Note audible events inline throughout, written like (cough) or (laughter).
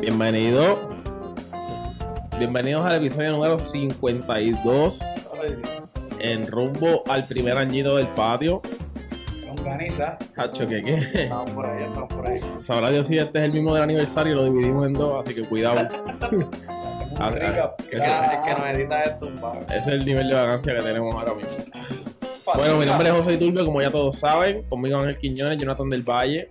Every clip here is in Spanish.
Bienvenido. Bienvenidos al episodio número 52 en rumbo al primer añito del patio. Longaniza. Hacho, ¿qué qué? Estamos por ahí, estamos por ahí. Sabrá Dios si este es el mismo del aniversario y lo dividimos en dos, así que cuidado. (laughs) Hacemos Ah, un recap. que Ya, Es que nos edita esto. Ese es el nivel de vacancia que tenemos ahora mismo. Bueno, mi nombre es José Iturbe, como ya todos saben. Conmigo Ángel Quiñones, Jonathan del Valle.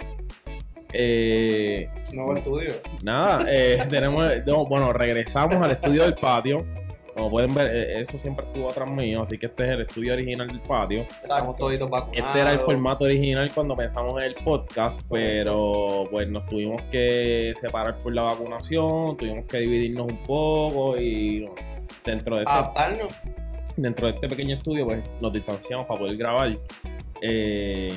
Eh, Nuevo estudio. nada, eh, (laughs) tenemos, no, bueno, regresamos al estudio del patio. Como pueden ver, eh, eso siempre estuvo atrás mío, así que este es el estudio original del patio. Estamos toditos vacunados. Este era el formato original cuando pensamos en el podcast, pero pues nos tuvimos que separar por la vacunación, tuvimos que dividirnos un poco y dentro de este, Adaptarnos. Dentro de este pequeño estudio pues nos distanciamos para poder grabar. Eh,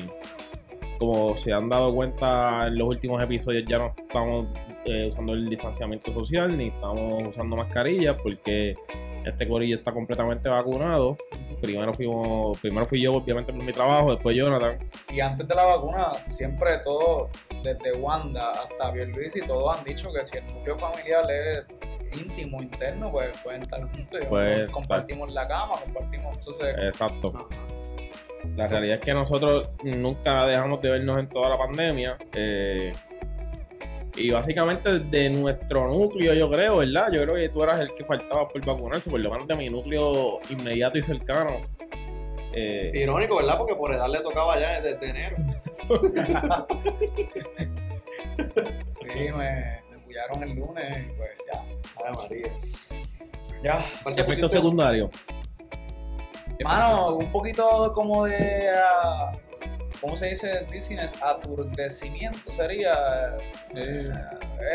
como se han dado cuenta en los últimos episodios ya no estamos eh, usando el distanciamiento social ni estamos usando mascarillas porque este corillo está completamente vacunado. Primero fuimos, primero fui yo obviamente por mi trabajo, después Jonathan. Y antes de la vacuna, siempre todo, desde Wanda hasta Luis y todos han dicho que si el núcleo familiar es íntimo, interno, pues pueden estar juntos. y Pues, compartimos la cama, compartimos. Entonces, Exacto. Ajá. La realidad es que nosotros nunca dejamos de vernos en toda la pandemia. eh, y básicamente de nuestro núcleo, yo creo, ¿verdad? Yo creo que tú eras el que faltaba por vacunarse, por lo menos de mi núcleo inmediato y cercano. Eh, Irónico, ¿verdad? Porque por edad le tocaba ya desde enero. (laughs) (laughs) sí, me, el lunes y pues ya. Ay, María. Ya. ¿Cuál te efecto pusiste? secundario. Mano, un poquito como de. ah, ¿Cómo se dice? Dizziness, aturdecimiento sería. Eh,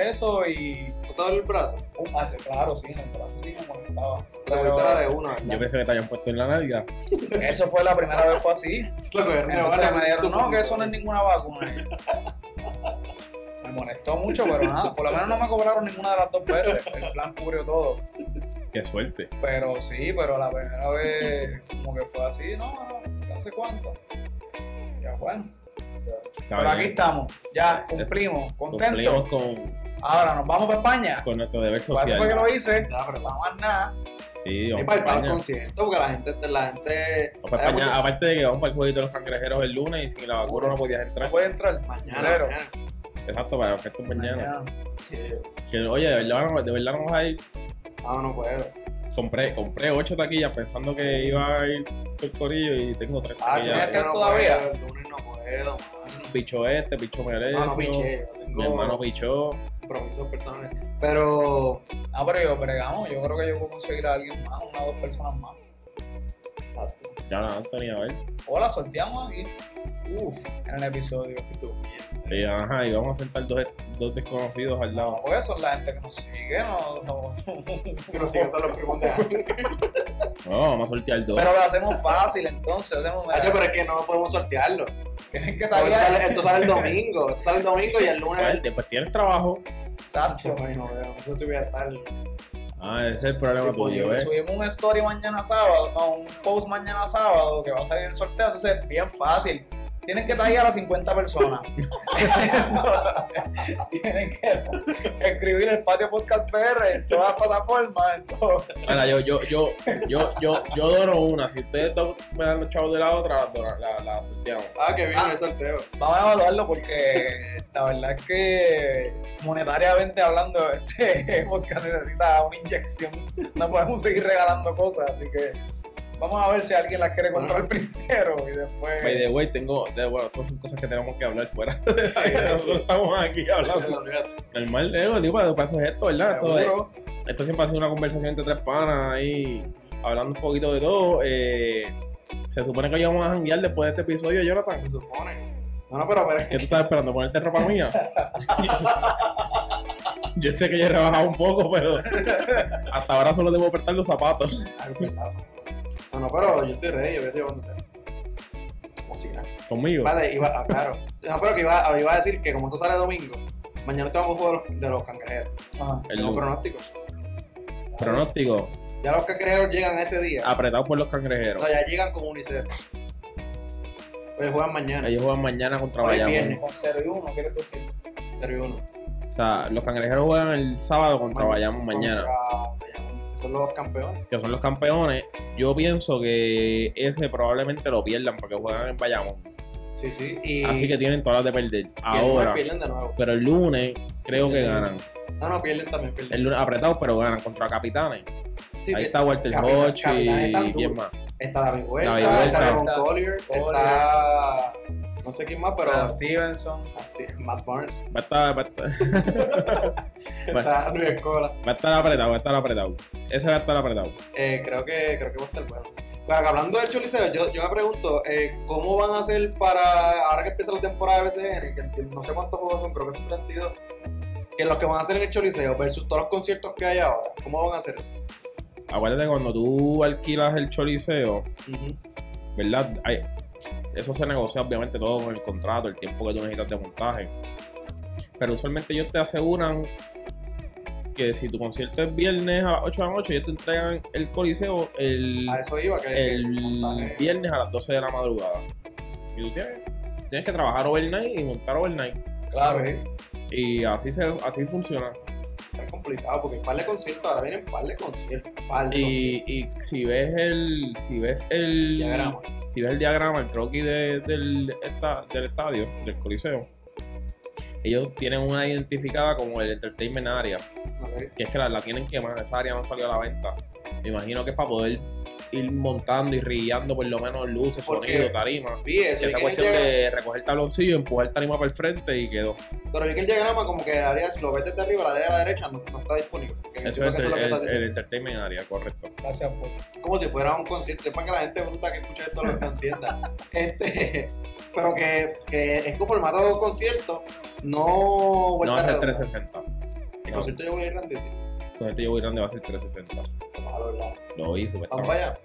eso y. ¿No te duele el brazo? Uh, ah, sí, claro, sí, en el brazo sí me molestaba. La de una, yo ¿verdad? pensé que te hayan puesto en la nalga. (laughs) Eso fue la primera vez, fue así. (laughs) Entonces me dijeron, no, que eso no es ninguna vacuna. (laughs) Me molestó mucho, pero nada, por lo menos no me cobraron ninguna de las dos veces. El plan cubrió todo. Qué suerte. Pero sí, pero la primera vez como que fue así, no, no sé cuánto. Ya bueno. Pero aquí estamos, ya cumplimos, contentos. Cumplimos con, Ahora nos vamos para España. con nuestro deber Por eso fue que social. lo hice. Ya, pero No más nada. Sí, Y vamos para ir para para el concierto, porque la gente, la gente. Vamos para hay España, mucho- Aparte de que vamos para el jueguito de los cangrejeros el lunes y sin la vacuna no podías No entrar. puede entrar. Mañana, mañana. Exacto, para que esto mañana. Mañana. Sí. Que, oye, de verdad, vamos- de verdad vamos a ir. No, no puedo. Compré, compré ocho taquillas pensando que iba a ir por el corillo y tengo tres Ah, taquillas. ¿tienes que no todavía? puedo, El lunes no puedo. Pichó este, pichó Merecio. No, no piché. Yo Mi hermano tengo pichó. compromisos personales. Pero. Ah, pero yo bregamos. Yo creo que yo puedo conseguir a alguien más, una o dos personas más. Ya la Anthony, a ver. Hola, sorteamos aquí. Uf, en el episodio. Y, ajá, y vamos a sentar dos, dos desconocidos al No, lado. porque son la gente que nos sigue, no. no- Que nos siguen son los primos de Ángel. No, vamos a sortear dos. Pero lo hacemos fácil, entonces. Hacemos, pero es que no podemos sortearlo. tienen que Porque Esto sale, estar esto sale el domingo. Esto sale el domingo y el lunes. Bueno, después tienes trabajo. Exacto. Ay, no veo. Eso sí voy a estar. Ah, ese es el problema tuyo, ¿eh? Subimos un story mañana sábado, no, un post mañana sábado que va a salir el sorteo, entonces bien fácil. Tienen que traer a las 50 personas. (laughs) Tienen que escribir el patio podcast PR en todas las plataformas. en todo. Mira, yo, yo, yo, yo, yo, yo dono una. Si ustedes dos me dan los chavos de la otra, la, la, la sorteamos. Ah, que bien Ah. el sorteo. Vamos a evaluarlo porque la verdad es que monetariamente hablando, este (laughs) podcast necesita una inyección. No podemos seguir regalando cosas, así que vamos a ver si alguien las quiere comprar primero y después. By the way, tengo. De, bueno, estas son cosas que tenemos que hablar fuera. Nosotros estamos aquí hablando. Normal, eh, digo, para, para eso es esto, ¿verdad? Esto, es- esto siempre ha sido una conversación entre tres panas ahí, hablando un poquito de todo. Eh, se supone que hoy vamos a janguear después de este episodio, Jonathan. Se supone. No, no, pero, pero ¿Qué tú estás esperando? ¿Ponerte ropa mía? Yo (laughs) sé, yo sé que ya he rebajado un poco, pero hasta ahora solo debo apretar los zapatos. No, no, pero yo estoy ready, yo voy a decir cuando sea. Como si nada. Conmigo. Vale, iba, ah, claro. No, pero que iba, iba a decir que como esto sale domingo, mañana estamos juego de los, de los cangrejeros. Ajá. El Tengo lunes. pronósticos. Pronóstico, Ya los cangrejeros llegan ese día. apretado por los cangrejeros. No, ya llegan con UNICEF. Pero juegan mañana. Ellos juegan mañana contra Hoy es Bayamón. viernes. Con 0 y 1, ¿quieres decir? 0 y 1. O sea, los cangrejeros juegan el sábado contra Bayamón mañana. Contra son los campeones. que son los campeones, yo pienso que ese probablemente lo pierdan porque juegan en Bayamón. Sí, sí. Y, Así que tienen todas las de perder. el Ahora, pierden de nuevo. pero el lunes creo que ganan. No, no, pierden también. Pierden. El lunes apretados, pero ganan contra Capitanes. Sí, Ahí está Walter Capitanes y están quién más. Está David Huerta, David está Huerta. Devon Collier, Collier. está. No sé quién más, pero. Stevenson. Matt Barnes. Va a estar, va a estar, (laughs) Está Luis Escola. va a estar apretado, va a estar apretado. Ese va a estar apretado. Eh, creo, que, creo que va a estar bueno. Pero que hablando del Choliseo, yo, yo me pregunto, eh, ¿cómo van a hacer para, ahora que empieza la temporada de BCN, que no sé cuántos juegos son, creo que son 32, que los que van a hacer en el Choliseo versus todos los conciertos que hay ahora, ¿cómo van a hacer eso? Acuérdate cuando tú alquilas el choliseo, ¿verdad? Hay- eso se negocia obviamente todo con el contrato, el tiempo que tú necesitas de montaje. Pero usualmente ellos te aseguran que si tu concierto es viernes a las 8 de la noche, ellos te entregan el coliseo el, A eso iba, que el viernes a las 12 de la madrugada. Y tú tienes, tienes que trabajar overnight y montar overnight. Claro. es Y así, se, así funciona. Complicado, porque par de conciertos, ahora vienen par de conciertos, par de Y, y si ves el si ves el Diagrama. si ves el diagrama, el croquis de- del, esta- del estadio, del coliseo, ellos tienen una identificada como el entertainment area, que es que la, la tienen quemada, esa área no salió a la venta. Me imagino que es para poder ir montando y rigueando por lo menos luces, Porque- sonido, tarima. Vi eso, Esa el cuestión diagrama- de recoger tabloncillo, empujar tarima para el frente y quedó. pero vi que el diagrama como que el área, si lo ves desde arriba, la área de la derecha no, no está disponible. Eso es que el, eso es lo que el- el entertainment area, correcto. Gracias por. como si fuera un concierto, es para que la gente bruta que escucha esto lo entienda. (laughs) Este, pero que, que es con formato concierto, no No vuelta ser redonda. 360. El No, concierto yo voy a ir grandísimo. Con este yo voy grande va a ser 360. Malo, ¿verdad? Lo vi Vamos supuestamente. para allá.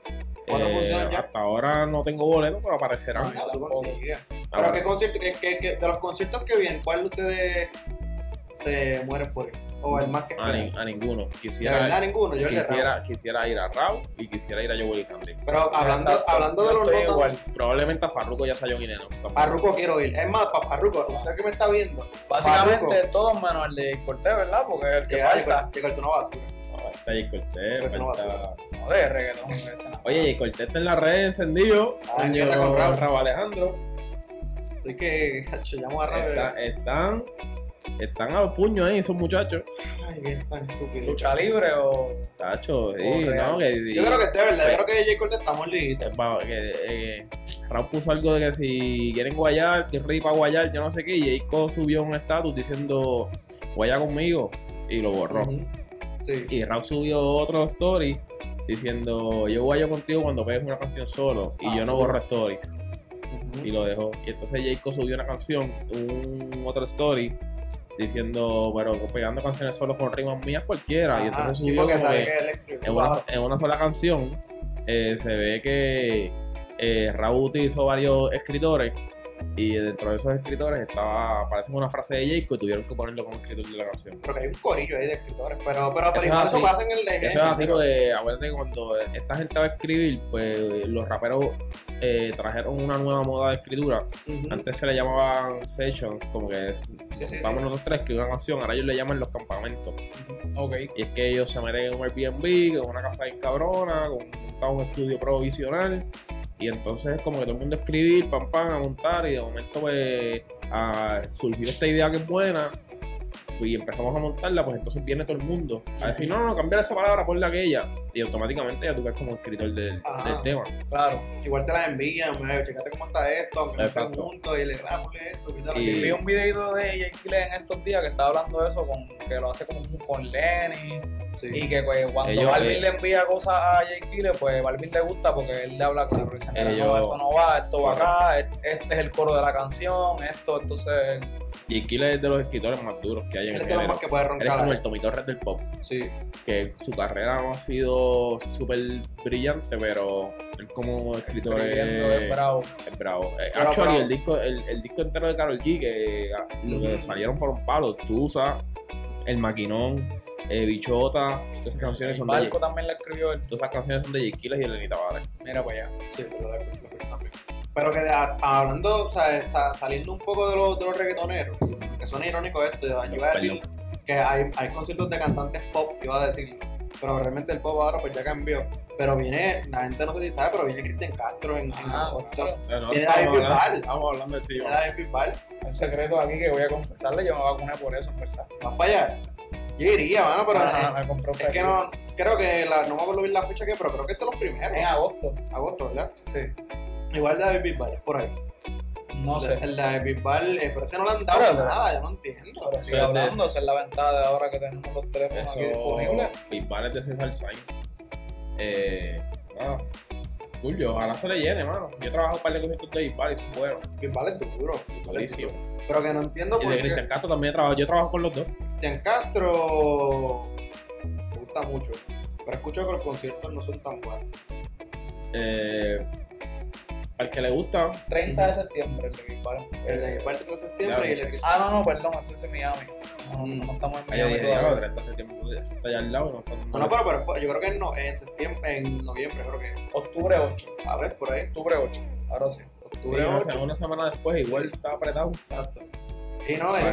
¿Cuántas Eh, funciones ya? Hasta ahora no tengo boleto, pero. Ah, ya, tú consigues. Pero qué concierto, que, que- de los conciertos que vienen, ¿cuál de ustedes se mueren por ir? O el más que a, ni- a ninguno. De Quisiera, verdad ninguno, yo de quisiera, quisiera ir a Raw y quisiera ir a Joel Candy. Pero hablando, Exacto. hablando de los notas, igual. Probablemente a Farruko ya John y Lennox también. Farruko quiero ir. Es más, para Farruko, usted que me está viendo, Básicamente Farruko. todos menos el de Cortés, ¿verdad? Porque es el que falta. que cartón basura. Ah, Está Jay que no a falta- No, de reggaetón. no. Oye, Jay Cortez está en las redes encendido. Ah, Coño, ¿qué tal con Raúl? Raúl Alejandro. Estoy que (laughs) yo llamo a Raúl. Está- están, están a los puños ahí esos muchachos. Ay, que es tan estúpido. Lucha libre o. Tacho, sí, no, que, Yo creo que es de verdad, yo creo que J. Cortez está mordidito. Eh, que, eh, Raúl puso algo de que si quieren guayar, que es rey para guayar, yo no sé qué, y Jayco subió un estatus diciendo guaya conmigo y lo borró. Sí. Y Raúl subió otro story diciendo yo guayo contigo cuando pegues una canción solo y Ah, yo no cool. borro stories y lo dejó. Y entonces Jayco subió una canción, un otro story diciendo, pero pegando canciones solo con rimas mías cualquiera. y entonces sí, subió sabe que- en una, en una sola canción eh, se ve que eh, Raúl utilizó varios escritores y dentro de esos escritores estaba aparece una frase de Jayco y tuvieron que ponerlo como escritor de la canción. Pero que hay un corillo ahí de escritores. Pero, pero, pero Eso pasa en el de Eso es así porque acuérdate que cuando esta gente va a escribir, pues los raperos eh, trajeron una nueva moda de escritura. Antes se le llamaban sessions, como que es, Sí, sí, vamos sí. nosotros tres a escribir una canción, ahora ellos le llaman los campamentos. Ok. Y es que ellos se meten en un Airbnb, con una casa bien cabrona, con un estudio provisional. Y entonces es como que todo el mundo escribir, pam, pam, a montar. Y de momento, pues, ah, surgió esta idea que es buena. pues, Y empezamos a montarla, pues entonces viene todo el mundo a decir, no, no, no, cambiar esa palabra por la aquella. Y automáticamente ya tú ves como escritor del, Ajá. del tema. Claro. Igual se las envían, "Mira, checate cómo está esto, aunque no Exacto. juntos, y le va a ponle esto, Y- aquí". Vi un videito de Jake en estos días que estaba hablando de eso, con, que lo hace como con Lenny. Sí. Y que pues, cuando Ellos, Balvin eh, le envía cosas a Jake Killer, pues Balvin le gusta porque él le habla claro. Dice, mira, no, Ellos- eso no va, esto va acá, este este es el coro de la canción, esto, entonces. Y Killer es de los escritores más duros que hay en Él el es de los género. más que puede Él es roncar. como el Tommy Torres del pop. Sí. Que su carrera no ha sido súper brillante, pero él como escritor es es, bravo. es bravo. Eh, Pero, actually, el disco, el, el disco entero de Karol G, que ah, lo que salieron fueron palos, Tusa, El Maquinón, eh, Bichota, todas esas canciones son de Jake- también la escribió él. todas esas canciones son de Killer y Lenny Tavares. Mira para allá. Sí, pero lo- lo- también. Pero que de- a- hablando, o sea, sa- saliendo un poco de los, de los reggaetoneros, que suena irónico esto, yo iba a decir que hay, hay conciertos de cantantes pop, iba a decir, pero realmente el pop ahora pues ya cambió. Pero viene, la gente no sé si sabe, pero viene Cristian Castro en, en Ah, agosto. claro. No, estamos David Bisbal. Estamos hablando del Viene sillón. David Bisbal. Un secreto aquí que voy a confesarle, yo me vacuné por eso, en verdad. ¿Vas para allá? Yo iría, mano, pero Ajá, compré es que no, creo que, la, no me acuerdo bien la fecha que, pero creo que este es los primeros. En agosto, Agosto, ¿verdad? sí. Igual de David Bisbal, por ahí. No sé. El de David Bisbal, eh, pero ese no le han dado Pero- nada, yo no entiendo. Ahora sigue es de- hablando, esa es la ventaja de ahora que tenemos los teléfonos aquí disponibles. Bisbal es de César Sainz. Eh. Cool, yo ojalá se le llene, mano. Yo he trabajado un par de conciertos de Bisbal y son buenos. Bisbal es duro. Bisbal es Buenísimo. duro. Pero que no entiendo Y por de qué. Cristian Castro también he trabajado. Yo trabajo con los dos. Cristian Castro me gusta mucho, pero escucho que los conciertos no son tan buenos. Eh, al que le gusta, 30 de septiembre el de Bisbal. El de de septiembre y el de Ah, no, no, perdón, esto es en Miami. No, Mm. no estamos en Miami dije, diablo, todavía. 30 de septiembre, eso está allá al lado. No, No, no, pero, pero yo creo que en, no, en septiembre, en noviembre, creo que. Octubre 8. A ver, por ahí. Octubre 8. Ahora sí. Octubre Sí, una, 8. se- una semana después, igual está apretado. Exacto. Y no, Sí, este.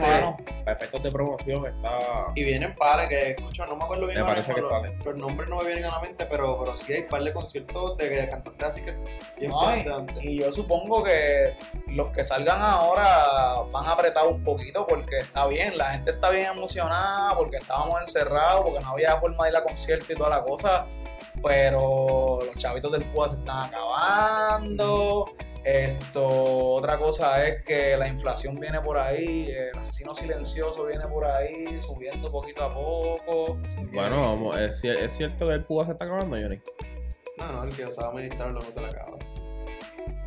Para efectos de promoción está. y vienen pares que escucho, no me acuerdo bien Me parece mismo, que los, está los nombres no me vienen a la mente, pero, pero sí hay par de conciertos de cantantes así que bien No, y, importantes. y yo supongo que los que salgan ahora van a apretar un poquito porque está bien, la gente está bien emocionada porque estábamos encerrados, porque no había forma de ir a concierto y toda la cosa, pero los chavitos del PUA se están acabando. Esto, otra cosa es que la inflación viene por ahí, el asesino silencioso viene por ahí, subiendo poquito a poco. Bueno, vamos, es, es cierto que el Púa se está acabando, Johnny. No, no, el que sabe administrarlo no se le acaba.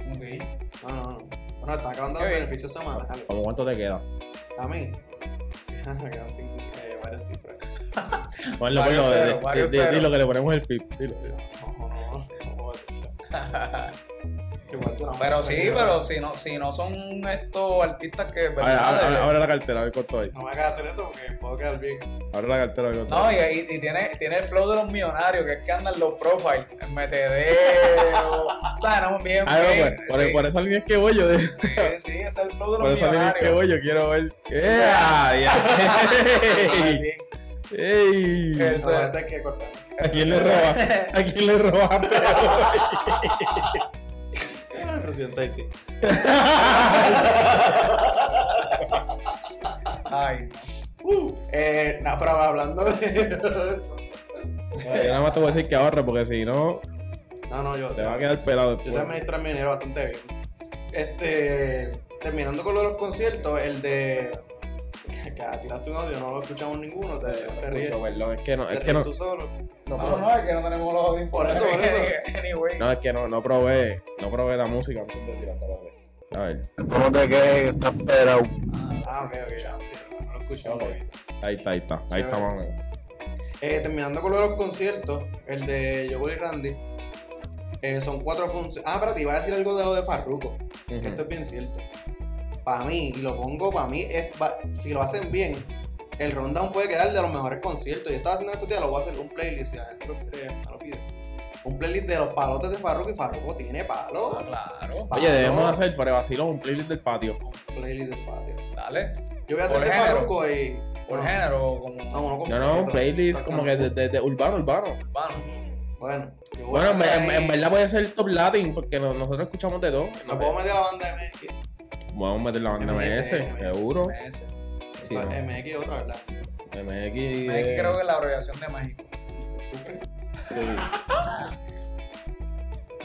Ok. No, no, no. Bueno, está acabando los beneficios semanales. ¿Cómo cuánto te queda? A mí. Me (laughs) quedan cinco, eh, varias cifras. (laughs) Ponlo, ponlo, dilo que le ponemos el pip. Dilo. No, no, no. no puedo decirlo. (laughs) Igual tú no. Pero sí, pero si no, si no son estos artistas que Abre, ¿verdad? abre- De- abre la cartera, a ver cuánto hay. No me hagas hacer eso porque puedo quedar bien. Abre la cartera, a ver cuánto No, y, y- y tiene, tiene el flow de los millonarios, que es que andan los profiles, en metedeo, (laughs) o sea, no, bien, Ah, no, bien, pues, por, sí, por esa línea es que voy yo. de- sí, sí, ese es el flow de por los esa línea es que millonarios. voy yo, quiero ver. ¡Ea! (laughs) Ya. Sí, ¡Ey! Eso. No, este hay que cortar. ¿A quién le robaste? (laughs) ¿A quién le robaste? Presidente Haití. Ay, Eh, no, pero hablando de. Yo nada más te voy a decir que ahorre porque si no, No, no, yo te va a quedar pelado Yo sé administrar mi dinero bastante bien. Este. Terminando con lo de los conciertos, el de. Que tiraste un audio, no lo escuchamos ninguno. Te, te ríes. Escucho, perdón, es que no, Te es que no, tú solo. no, no, probé- no, es que no tenemos los audífonos. Por eso, por eso. (laughs) anyway. no, es que no, no probé, no probé la música antes de ver. A ver, ¿Cómo te quedes? Estás esperado. Ah, ok, ok, ya. No lo escuché un Ok. poquito. ahí está, ahí está, ahí está más o menos. Eh, terminando con lo de los conciertos, el de Yogur y Randy. eh, son cuatro funciones. Ah, espérate, iba a decir algo de lo de Farruko. que. Esto es bien cierto. Para mí, y lo pongo para mí, es si lo hacen bien, el rundown puede quedar de los mejores conciertos. Yo estaba haciendo estos días, lo voy a hacer un playlist, si la gente lo quiere, me lo pide. Un playlist de los palotes de Farruko y Farruko tiene palo. Ah, claro. Oye, debemos hacer de vacilo un playlist del patio. Un playlist del patio. Dale. Yo voy a hacer Por de género. Farruko y. Por no, género, como. No, No, no, un playlist como que de, de- de urbano, urbano. urbano. Bueno, Bueno, a en, hacer en- verdad puede ser top latin porque no- nosotros escuchamos de todo. No puedo meter la banda MX. Vamos a meter la banda MS, MS, seguro. MS. Sí, no. MX y otra, ¿verdad? MX. MX eh, creo que es la abreviación de México. ¿Tú crees? sí. (laughs)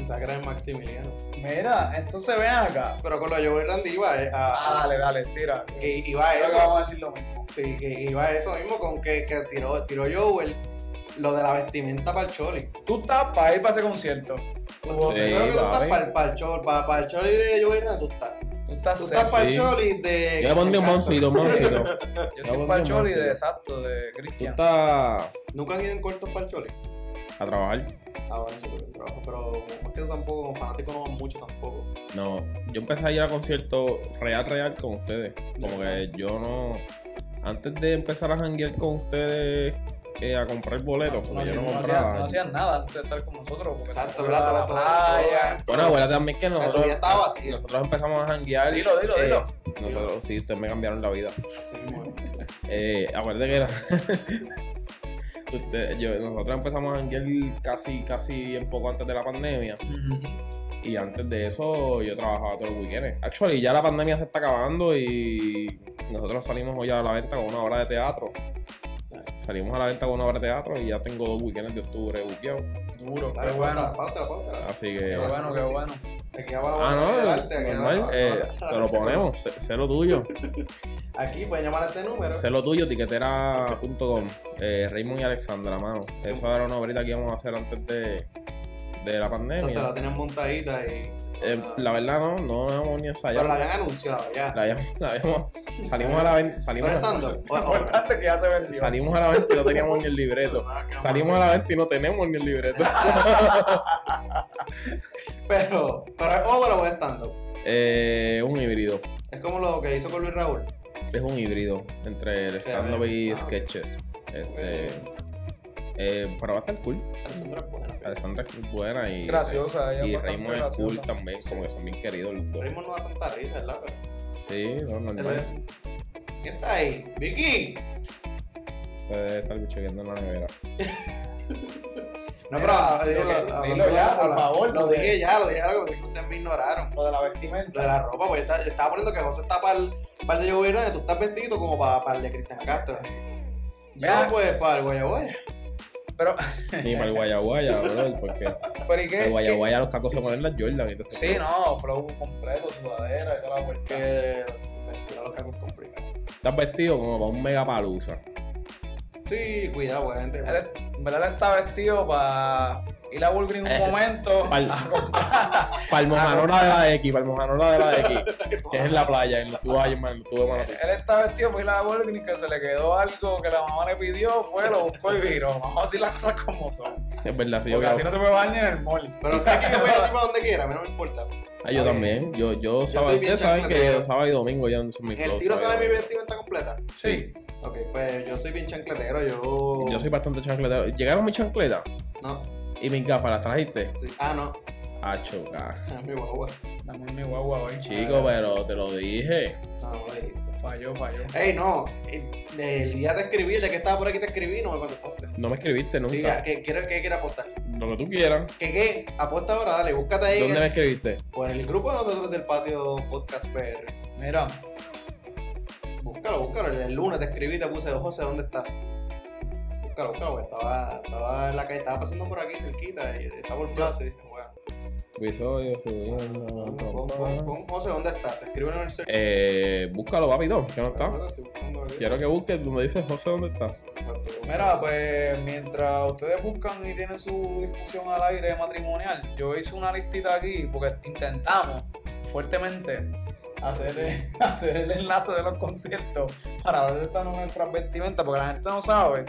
Era el Maximiliano. Mira, entonces ven acá. Pero con lo de Joey Randy iba eh, a, Ah, dale, dale, tira. que iba a eso. vamos a decir lo mismo. Sí, que iba a eso mismo con que, que tiró, tiró Joel lo de la vestimenta para el Choli. Tú estás para ir para ese concierto. Pues, Sí, yo creo que tú estás para el, para el Choli, para, para el Choli de Joey Randy, tú estás. Tú estás Tú set. estás para el sí. Choli de. Yo le pondría un moncito, un moncito. Yo estoy pondría para el un Choli de exacto, de Tú Cristian. estás Nunca han ido en cortos para el Choli. a trabajar. Ah, bueno, sí, el trabajo. Pero como es que tú tampoco, como fanático, no van mucho tampoco. No, yo empecé a ir a conciertos real, real con ustedes. Como que yo no. Antes de empezar a janguear con ustedes, eh, a comprar boletos, porque No, yo no no compraba. hacían, no hacían nada antes de estar con nosotros. porque Exacto, ¿verdad? la playa. Bueno, acuérdate también que nosotros, estaba vacía. nosotros empezamos a janguear. Dilo, dilo, eh, dilo. nosotros, sí, ustedes me cambiaron la vida. Sí, bueno. (laughs) Eh, acuérdate que era. (laughs) Usted- yo- nosotros empezamos a janguear casi, casi bien poco antes de la pandemia. Y antes de eso yo trabajaba todos los weekends. Actually, ya la pandemia se está acabando y nosotros salimos hoy a la venta con una obra de teatro. Salimos a la venta con una obra de teatro y ya tengo dos weekends de octubre buqueados. Duro, qué bueno. Páutela, páutela. Así que. Qué bueno, qué bueno. Aquí abajo. Ah, no, arte, aquí normal. abajo, eh, te lo ponemos, sé, sé lo tuyo. (laughs) Aquí pueden llamar a este número. Sé lo tuyo, tiquetera.com. Eh, Raymond y Alexandra, mano. Eso era una obrita que íbamos a hacer antes de, de la pandemia. la tienen montadita y. Eh, la verdad, no, no nos hemos ni Pero ensayado. la habían anunciado ya. La habíamos, la habíamos- (laughs) salimos a la venta. Salimos, Pensando. (laughs) Lo importante es que ya se vendió. salimos a la venta y no teníamos ni el libreto. (laughs) Salimos a la venta y no tenemos ni el libreto. Pero, pero es obra o es stand-up. eh, un híbrido. Es como lo que hizo con Luis Raúl. Es un híbrido entre el stand-up y ah. sketches. Este, Eh, pero va a estar cool. Alessandra es buena. Alessandra es buena y, Graciosa, ella y Raymond es graciosa. cool también, como que son bien queridos los dos. Raymond no da tanta risa, ¿verdad? Sí, no, normal. ¿Quién está ahí? ¡Vicky! Puede estar chequeando en la nevera. No, pero dilo, dilo, dilo hablando ya, por favor, Lo dije ya, lo dije algo, que ustedes me ignoraron. Lo de la Lo de vestimenta. la ropa, porque yo estaba, estaba poniendo que José está para el, para el de y tú estás vestido como para, para el de Cristian Castro. Vea. pues, para el Guayaboya. Pero, Ni para el guayaguaya, bro, porque pero ¿y qué? el guayaguaya los tacos se ponen las Jordan. Entonces, Sí, no, flow completo, sudadera y toda la vuelta. Que los cacos complicados. Estás vestido como para un mega palusa. Sí, cuidado, pues, gente. Él, en verdad él está vestido para ir a Walgreens un Eh, momento a. Para el mojanora de la para el mojanora de la X, (laughs) que es en la playa, en los tubos de Manatí. Él está vestido para ir a Walgreens que se le quedó algo que la mamá le pidió, fue, lo buscó y viró. Vamos a decir las cosas como son. Es verdad, sí, yo Porque así no se puede bañar en el mall. Pero sé que yo voy así para donde quiera, a mí no me importa. Ah, yo también. Yo, yo, sábado, ustedes saben que sábado y domingo ya no son mis ¿El tiro y mi vestimenta completa? Sí. Ok, pues yo soy bien chancletero, yo... Yo soy bastante chancletero. Llegaron mis chancletas No, y mis gafas, ¿las trajiste? sí. Ah, no. Ah, choca. (laughs) Ah, mi guagua. Dame mi guagua hoy. Chico, pero te lo dije. No, no lo dijiste. Falló, falló. Ey, no. eh, El día te escribí, el día que estaba por aquí te escribí, no me contestaste. No me escribiste nunca. Sí, ¿qué, quiero, ¿qué quiere apostar? Lo que tú quieras. ¿Qué qué? Apuesta ahora, dale, búscate ahí. ¿Dónde me escribiste? Por el grupo de nosotros del patio Podcast PR. Mira, Búscalo, búscalo. El, el lunes te escribí y te puse, José, ¿dónde estás? Búscalo, búscalo, porque estaba, estaba en la calle, estaba pasando por aquí cerquita y estaba por plaza y dije, bueno. Episodio, Pon, José, ¿dónde estás? Escríbelo en el search. Eh, búscalo, papito, que no está. Quiero que busques donde dice José, ¿dónde estás? Exacto. mira, pues mientras ustedes buscan y tienen su discusión al aire matrimonial, yo hice una listita aquí porque intentamos fuertemente hacer, (laughs) hacer el enlace de los conciertos para ver esta nuestras vestimentas, porque la gente no sabe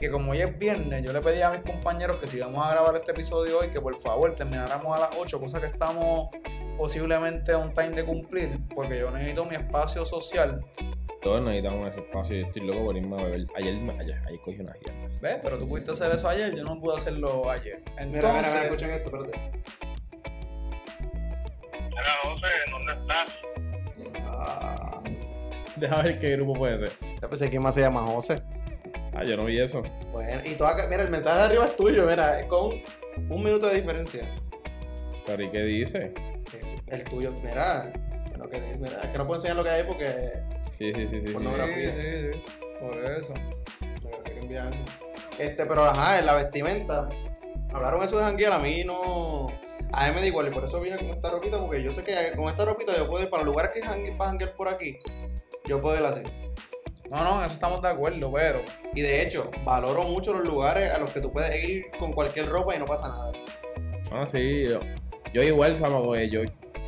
que como hoy es viernes, yo le pedí a mis compañeros que si vamos a grabar este episodio hoy, que por favor termináramos a las 8, cosa que estamos posiblemente on time de cumplir, porque yo necesito mi espacio social Todos necesitamos ese espacio y estoy loco por irme a beber. Ayer, me- ayer, ayer cogí una agenda. ¿Ves? Pero tú pudiste hacer eso ayer, yo no pude hacerlo ayer. Entonces, Mira, mira, mira, escuchen esto, espérate. Mira, José, ¿dónde estás? Ah, Deja ver qué grupo puede ser. yo pensé que más se llama José. Ah, yo no vi eso. Bueno, y toda, mira, el mensaje de arriba es tuyo, mira, es con un minuto de diferencia. Pero ¿y qué dice? Es el tuyo, mira, bueno, que, mira, es que no puedo enseñar lo que hay porque Sí, sí, sí, sí. sí. Pornografía. Sí, sí, sí. Por eso. me hay que enviar. Este, pero ajá, en la vestimenta, hablaron eso de janguear, a mí no, a mí me da igual y por eso vine con esta ropita porque yo sé que con esta ropita yo puedo ir para lugares que jangue- para janguear por aquí, yo puedo ir así. No, no, en eso estamos de acuerdo, pero. Y de hecho, valoro mucho los lugares a los que tú puedes ir con cualquier ropa y no pasa nada. Ah, sí. Yo, yo igual, porque yo,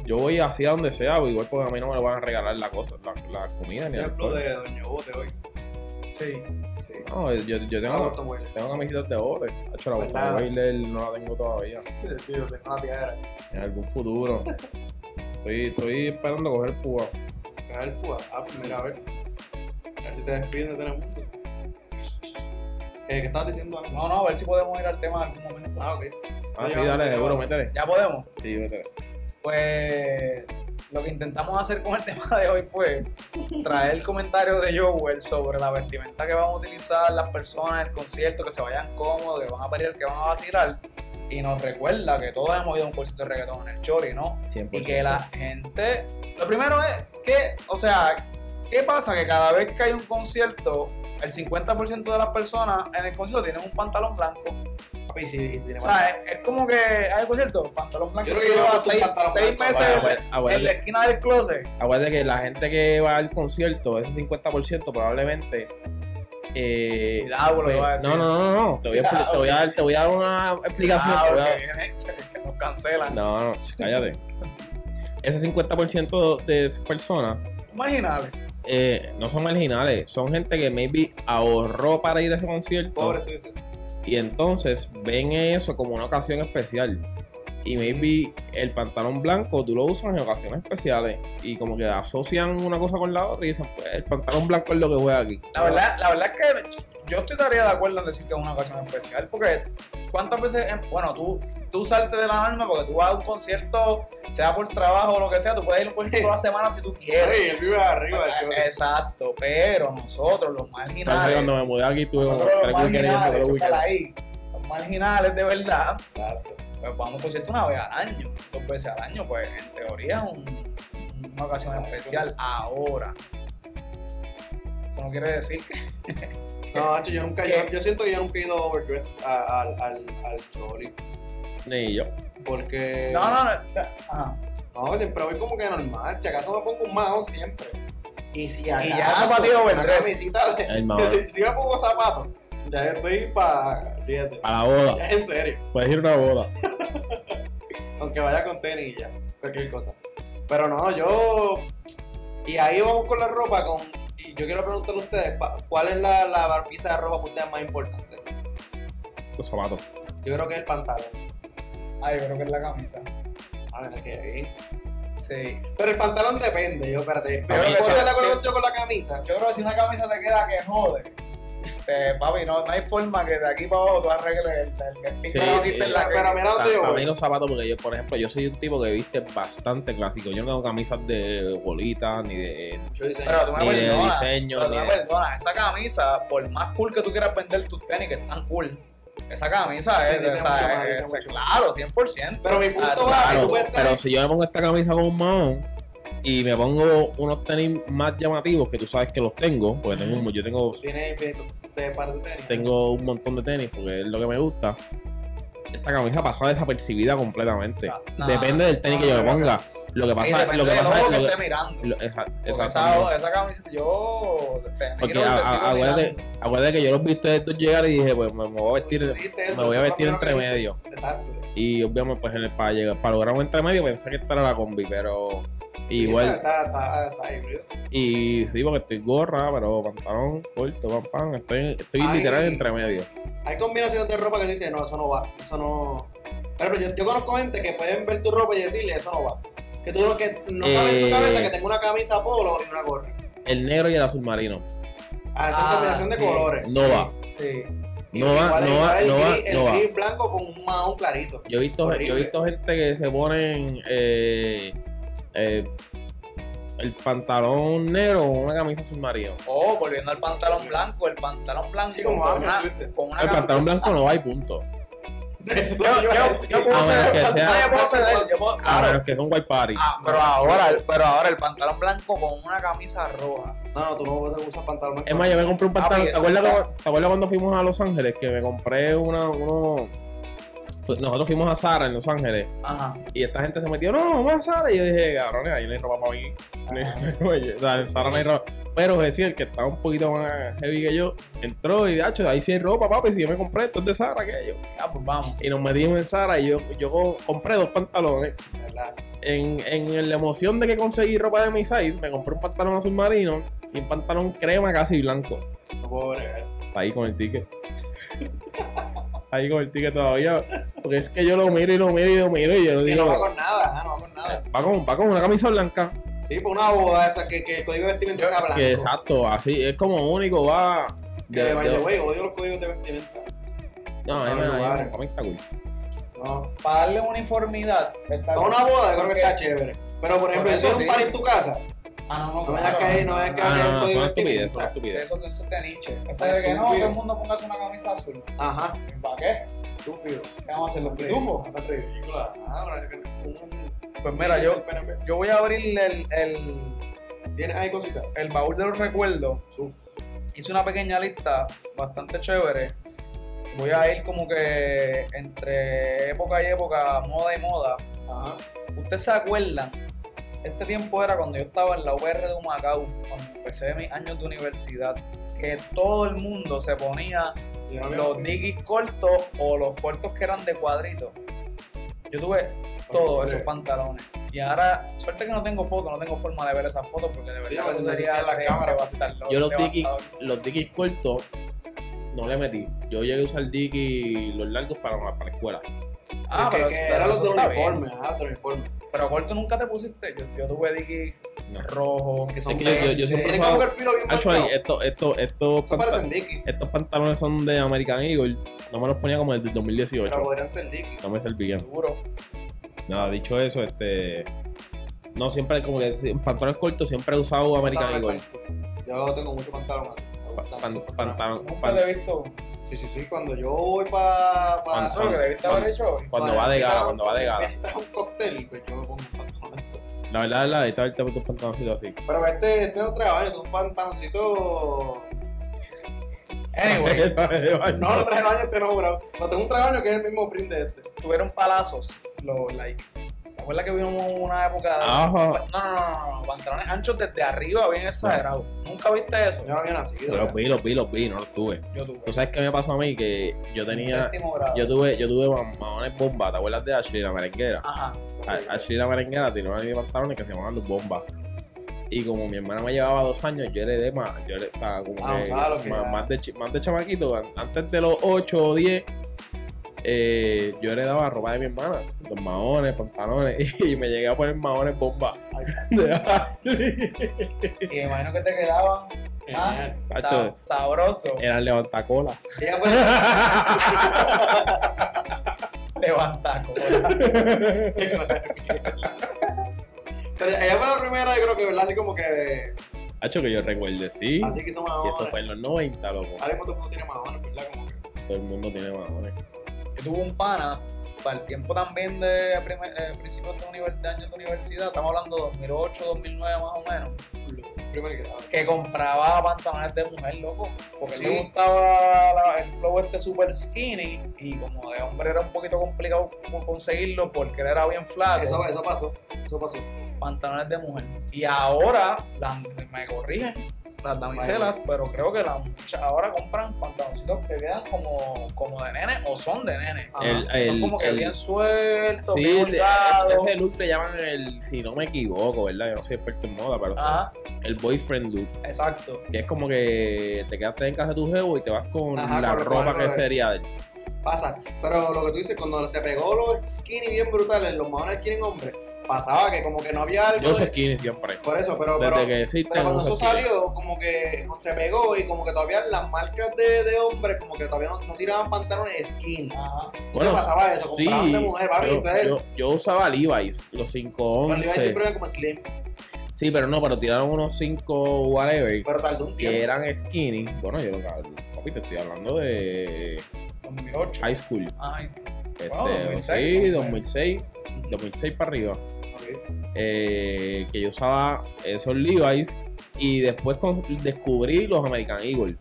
yo voy así a donde sea, pues igual porque a mí no me lo van a regalar la cosa, la, la comida ni el alcohol. de Doña Bote hoy. Sí. Sí. No, yo, yo tengo, tengo camisetas de bote. Hecho, la Pues bota nada. de Boiler no la tengo todavía. Sí, yo tengo una tiara. En algún futuro. (laughs) Estoy, estoy esperando coger púa. El púa. Ah, pues mira, a ver. Ver si te despiden de Telemundo. Eh, ¿Qué estabas diciendo? Ángel? No, no, a ver si podemos ir al tema en algún momento. Ah, ok. Ah, sí, dale, seguro, métele. ¿Ya podemos? Sí, métele. Pues lo que intentamos hacer con el (laughs) tema de hoy fue traer el comentario de Joel sobre la vestimenta que van a utilizar las personas en el concierto, que se vayan cómodos, que van a pedir, que van a vacilar. Y nos recuerda que todos hemos ido a un concierto de reggaetón en el Chori, ¿no? 100%. Y que la gente. Lo primero es que, o sea, ¿qué pasa? Que cada vez que hay un concierto, el 50% de las personas en el concierto tienen un pantalón blanco. Papi, sí, y tiene O sea, es, es como que hay concierto, pantalón blanco. Yo creo que que lleva seis, seis blanco, meses en la esquina del closet. Acuérdate que la gente que va al concierto, ese 50% probablemente. Eh, Cuidado con lo que pues, vas a decir. No, no, no, no. Te voy a, expli- te voy a dar, te voy a dar una explicación. Porque viene- (laughs) que nos cancelan. No, no, cállate. (laughs) Ese 50% de esas personas Marginales. Eh, no son marginales, son gente que maybe ahorró para ir a ese concierto Pobre, tú dices. y entonces ven eso como una ocasión especial. Y maybe el pantalón blanco tú lo usas en ocasiones especiales y como que asocian una cosa con la otra y dicen, pues el pantalón blanco es lo que juega aquí. La verdad, la verdad es que yo estoy todavía de acuerdo en decir que es una ocasión especial, porque ¿cuántas veces, en- bueno, tú, tú salte de la norma porque tú vas a un concierto, sea por trabajo o lo que sea, tú puedes ir a un concierto toda la semana si tú quieres. Sí, él vive arriba del show. Exacto, pero nosotros, los marginales, cuando me mudé aquí tuve nosotros los marginales, weekends. ahí, los marginales de verdad, Exacto. pues vamos a un concierto una vez al año, dos veces al año, pues en teoría es un- una ocasión Exacto. especial ahora. Eso no quiere decir que No, (laughs) Hacho, yo nunca, yo, yo siento que yo nunca he ido overdressed a- al, al, al Choli. Ni yo. Porque. No, no, no. Ajá. No, siempre voy como que normal. Si acaso me pongo un mahón siempre. Y si ya acaso zapateo una overdress. camisita de. El mahón. (laughs) Si, si me pongo zapatos, ya estoy para. Fíjate. Para la boda. Ya (laughs) en serio. Puedes ir a una boda. Aunque vaya con tenis y ya. Cualquier cosa. Pero no, yo. Y ahí vamos con la ropa. con Y yo quiero preguntarle a ustedes: ¿cuál es la, la pieza de ropa que ustedes más importante? Los zapatos. Yo creo que es el pantalón. Ah, yo creo que es la camisa. A ver, que bien. Sí. Pero el pantalón depende, yo, espérate. Pero que ¿Puedo sí, estar de acuerdo sí. contigo con la camisa? Yo creo que si una camisa te queda que jode. Te, papi, no, no hay forma que de aquí para abajo tú arregles el, el, el Sí, que hiciste en la Pero que- mira Para mí los zapatos, porque yo, por ejemplo, yo soy un tipo que viste bastante clásico. Yo no tengo camisas de bolitas, ni de, Mucho diseño. Pero tú me ni de perdonas. diseño, Pero tú ni me de... perdonas. Esa camisa, por más cool que tú quieras vender tus tenis, que están cool. Esa camisa Sí, es, esa- mucho es- claro, 100%. Pero mi punto va- claro. tú puedes tener- Pero si yo me pongo esta camisa con un mahón y me pongo unos tenis más llamativos, que tú sabes que los tengo, porque tengo, un- yo tengo, Tiene infinitos de par de tenis. tengo un montón de tenis, porque es lo que me gusta. Esta camisa pasa desapercibida completamente. No, Depende del tenis que yo me no, ponga. Lo que pasa, lo que pasa es que lo esté que- mirando. lo- esa- esa, esa camiseta yo Porque a- a- acuérdate, que yo los viste estos llegar y dije, pues me, me voy a vestir, me voy a vestir entre medio. Exacto. Y obviamente, pues en el- para, llegar, para lograr un entre medio pensé que esta era la combi, pero Sí, igual. Está, está, está híbrido. Y sí, porque estoy gorra, pero pantalón corto, pam, pam. Estoy, estoy literal entre medio. Hay combinaciones de ropa que dicen, no, eso no va. Eso no. Pero yo, yo conozco gente que pueden ver tu ropa y decirle, eso no va. Que tú que no cabe en su Eh. cabeza que tenga una camisa polo y una gorra. El negro y el azul marino. Ah, eso es Ah, combinación de colores. No va. Sí. No va, Igual- no va, no va, gris- El no va. gris blanco con un mahón clarito. Yo he visto, yo he visto gente que se ponen eh, eh, el pantalón negro con una camisa azul marino. O volviendo al pantalón blanco, el pantalón blanco Sí, como con, una, con una El pantalón blanco no va y punto. Yo, yo yo, a puedo A que sea- yo puedo ceder, yo puedo- A claro. menos que son white party. Ah, pero ahora, pero ahora el pantalón blanco con una camisa roja. No, no, tú no puedes usar pantalón blanco. Es más, yo me compré un pantalón. ¿Te eso acuerdas, está- cuando, ¿Te acuerdas cuando fuimos a Los Ángeles? Que me compré una, uno. Nosotros fuimos a Sara en Los Ángeles Ajá. y esta gente se metió, no, vamos a Sara. Y yo dije, cabrones, ahí no hay ropa para mí. (laughs) Oye, o sea, en Sara no hay ropa. Pero es decir, el que estaba un poquito más heavy que yo, entró y de hecho, ahí sí hay ropa, papi. Si yo me compré esto es de Sara, aquello. Ah, pues vamos. Y nos metimos en Sara y yo, yo co- compré dos pantalones. ¿Verdad? En, en la emoción de que conseguí ropa de mi size, me compré un pantalón azul marino y un pantalón crema casi blanco. No puedo bregar. Ahí con el ticket. (laughs) Ahí con el ticket todavía. Porque es que yo lo miro y lo miro y lo miro y yo lo Que digo. no va con nada, no va con nada. Va con, va con una camisa blanca. Sí, por una boda esa que, que el código de vestimenta sea blanco. Que exacto, así es como único, va. Que, De- de- way, odio los códigos de vestimenta. No, a mí los me- a mí- lugares. a mí está cool. No. Para darle uniformidad. Está Para una boda, yo creo que está chévere. Pero, por ejemplo, si eso es un par en tu casa, Ah, no, no, no caer, no me dejas no, caer Ah, no, no, son vestimenta. son estupidez. Eso, eso es de Nietzsche. Ese de que no, todo el mundo póngase una camisa azul. Ajá. ¿Para qué? Estúpido. ¿Qué vamos a hacer los pitufos? Está ridícula. Ah, es Pues mira, yo, yo voy a abrir el, el, ¿Tienes ahí cositas? el baúl de los recuerdos. Uf. Hice una pequeña lista bastante chévere. Voy a ir como que entre época y época, moda y moda. Ajá. ¿Ustedes se acuerdan? Este tiempo era cuando yo estaba en la UR de Humacao, cuando empecé mis años de universidad, que todo el mundo se ponía no los dickies cortos o los cortos que eran de cuadritos. Yo tuve todos esos pantalones. Y ahora, suerte que no tengo fotos, no tengo forma de ver esas fotos porque de Sí, verdad no sería existían las re- cámaras. devastador, Yo los dickies, devastador. los dickies cortos no le metí. Yo llegué a usar dickies los largos para, para la escuela. Ah, pero, que eran los bien. uniforme, ajá, del uniforme. Pero corto nunca te pusiste. Yo, yo tuve dickies No. rojos. Que son que yo- yo- yo siempre tienen usaba- como que el filo bien Actually, marcado. estos, pantalones son de American Eagle. No me los ponía como desde el pero 2018. podrían ser Dickies. No me servían. Duro. Nada, dicho eso, este. No, siempre, como que en pantalones cortos, siempre he usado American Eagle. Yo tengo mucho pantalón así. Pantalón- Nunca he visto. Sí, sí, sí. Cuando yo voy para. Pa, Eso es lo que debiste haber hecho hoy. Cuando va de gala, cuando va de gala. Estás (laughs) un cóctel, pues yo me pongo un pantalón de. La verdad, la verdad, ahorita tus pantaloncitos así. Pero este, este no trae baño, es un pantaloncito. Anyway, (laughs) No, no trae baño, este no, bro. No tengo un traje baño que es el mismo print de este. tuvieron palazos. Los, like. ¿Te acuerdas que vimos una época de. Ajá. No, no, no, no, no, pantalones anchos desde arriba, bien exagerados. ¿Nunca viste eso? Yo no había nacido. Yo los ¿verdad? vi, los vi, los vi, no los tuve. Yo tuve. ¿Tú sabes qué me pasó a mí? Que yo tenía. Grado. Yo tuve, yo tuve mamones bomba, ¿te acuerdas de Ashley, la merenguera? Ajá. A- Ashley la merenguera tenía una de mis pantalones que se llamaban los bombas. Y como mi hermana me llevaba dos años, yo heredé más, yo heredé, o sea, como Ah, que, o sea, lo que más, más de, más de chamaquito, an- antes de los 8 o 10, eh, yo heredaba ropa de mi hermana, los maones, pantalones, (laughs) y me llegué a poner maones bomba (laughs) de. Y me imagino que te quedaban. Ah, Genial. sa- Tacho. sabroso. Eran levantacola. Ella fue. (laughs) Levanta cola. Pero ella fue la primera, yo creo que, ¿verdad? Así como que. Hacho que yo recuerde, sí. Así que hizo Si mamones. eso fue en los 90, loco. Ahora mismo todo el mundo tiene mamones, ¿verdad? Como que. Todo el mundo tiene maones. Yo tuve un pana, para el tiempo también de primer- eh, principios de, univers- de años de universidad, estamos hablando de 2008, 2009 más o menos, que compraba pantalones de mujer, loco. Porque Sí. le gustaba la- el flow este super skinny y como de hombre era un poquito complicado como conseguirlo porque él era bien flaco. Eso, eso pasó. Eso pasó. pantalones de mujer. Y ahora las, me corrigen las damiselas, pero creo que las muchachas ahora compran pantaloncitos que quedan como, como de nene o son de nene. Ajá. El- Son como que el- bien sueltos, Sí, bien ese look le llaman el, si no me equivoco, ¿verdad? Yo no soy experto en moda, pero Ajá, el boyfriend look. exacto. Que es como que te quedaste en casa de tu jevo y te vas con Ajá, la ropa que sería. Pasa. Pero lo que tú dices, cuando se pegó los skinny bien brutales, los mamones skinny hombres, pasaba que como que no había algo. Yo soy de- skinny siempre. Por eso, pero. Desde pero que existen. Pero cuando eso salió, como que se pegó y como que todavía las marcas de, de hombres como que todavía no, no tiraban pantalones skinny. Ajá. Bueno, pasaba eso, sí, de mujer, papi, yo, entonces yo, yo usaba Levi's, los los Levi's 511. siempre eran como slim, Sí, pero no, pero tiraron unos 5 whatever pero tardó un que tiempo. eran skinny. Bueno, yo papi, te estoy hablando de 2008. high school. Ay, Este, Wow, 2006, sí, pues. 2006, 2006 para arriba. Eh, que yo usaba esos Levi's y después con- descubrí los American Eagle.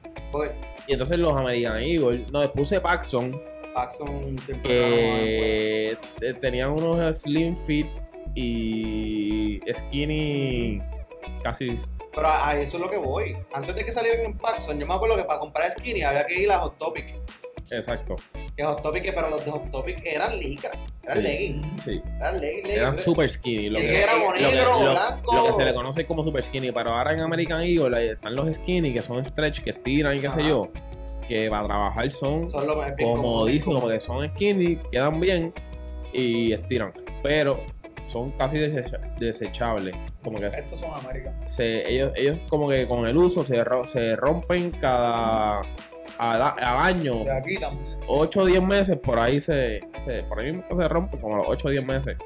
Y entonces los American Eagle, no, después puse Paxson, Paxson que eh, tenían unos slim fit y skinny casi... Pero a, a eso es lo que voy. Antes de que salieran en Paxson, yo me acuerdo que para comprar skinny había que ir a Hot Topic. Exacto. Que Hot Topic, pero los de Hot Topic eran licra, eran Sí. leggings, Sí, eran leggings, eran super skinny. Lo Y que, que que- negro, lo- blanco. lo que se le conoce como super skinny, pero ahora en American Eagle están los skinny que son stretch, que estiran y qué sé yo, que para trabajar son Son comodísimos porque son skinny, quedan bien y estiran. Pero son casi desecha- desechables. Como que Estos son América. se, ellos, ellos como que con el uso se, ro- se rompen cada al, a- al año. De aquí también. 8 o 10 meses, por ahí se, se- por ahí mismo que se rompe, como a los 8 o 10 meses.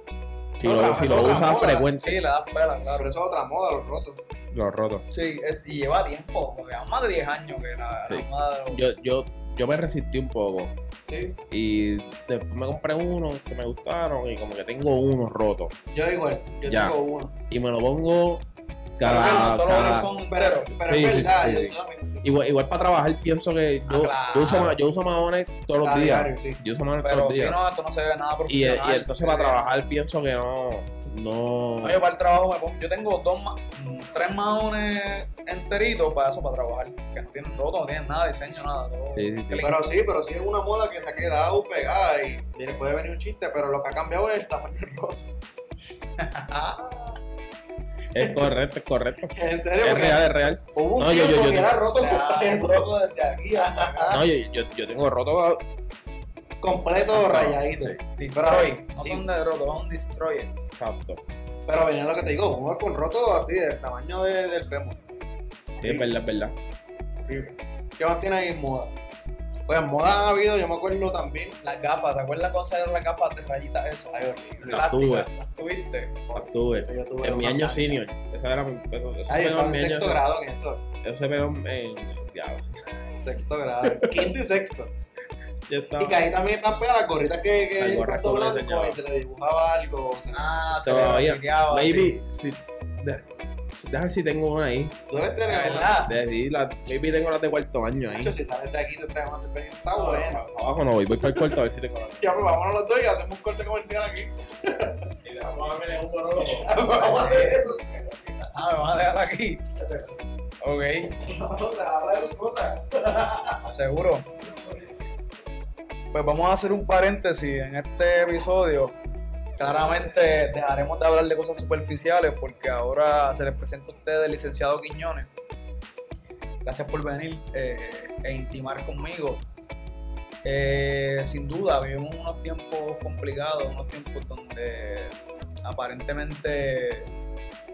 Si Otra- lo, si lo usas moda. frecuente, Sí, le das pela, Pero claro. eso es otra moda, los rotos. los rotos. Sí, es- y lleva tiempo, porque más de 10 años que la, Sí. la moda de los- Yo, yo, yo me resistí un poco. Sí. Y después me compré unos que me gustaron y como que tengo unos rotos. Yo igual, yo Ya. tengo uno. Y me lo pongo Pero cada... todos los cada- otros son Pero, pero Sí, es verdad, sí, sí. Igual, igual para trabajar pienso que yo, Ah, yo uso, yo uso maones todos los días. Yo uso maones todos Pero los si días. no, esto no se ve nada y, profesional. y entonces para ve- trabajar pienso que no... No... No, yo para el trabajo me pongo, yo tengo dos ma- mm, tres maones enteritos para eso, para trabajar. Que no tienen roto, no tienen nada, diseño, nada. Todo. Sí, sí, sí. Clean. Pero sí, pero sí es una moda que se ha quedado pegada y viene, puede venir un chiste, pero lo que ha cambiado es el tamaño del roto. (laughs) Ah, Es correcto, es correcto. (laughs) En serio, Es porque real, es real. hubo un No, yo- tiempo yo- yo- que era roto completo, roto desde aquí. No, yo, yo, yo tengo roto... completo rayadito. Sí, Destroy. No son de roto, son destroyer. exacto. Pero venía lo que te digo, uno con roto así del tamaño de- del fémur. Sí, es verdad, es verdad. ¿Qué más tiene ahí en moda? Pues en moda ha habido, yo me acuerdo también. Las gafas, ¿te acuerdas cuando salieron las gafas de rayitas esas? Ay, horrible. Las tuve. Las tuviste. Las tuve. En mi año senior. Eso era mi. Eso, eso Ay, yo estaba en año. sexto grado en eso. Eso se pegó en. Sexto grado. Quinto y sexto. yo estaba. Y que ahí también están pegadas las gorritas que, que blanco enseñaba. y se le dibujaba algo. O sea, Ah, se le Maybe. Si, de, déjame ver si tengo una ahí. tú debes tener De una. verdad. De, sí, la, maybe tengo las de cuarto año ahí. Si sales de aquí te traes una cerveza. Está No, bueno. Abajo no voy, voy para el cuarto a ver si tengo la. Ya, pues vámonos los dos y hacemos un corte comercial aquí. Y dejamos a ver un monólogo. (laughs) Vamos a hacer eso. Ah, me van a dejar aquí. Ok, Vamos a hablar de cosas. seguro. Pues vamos a hacer un paréntesis en este episodio. Claramente dejaremos de hablar de cosas superficiales porque ahora se les presenta a ustedes licenciado Quiñones. Gracias por venir eh, e intimar conmigo. Eh, sin duda, vivimos unos tiempos complicados, unos tiempos donde aparentemente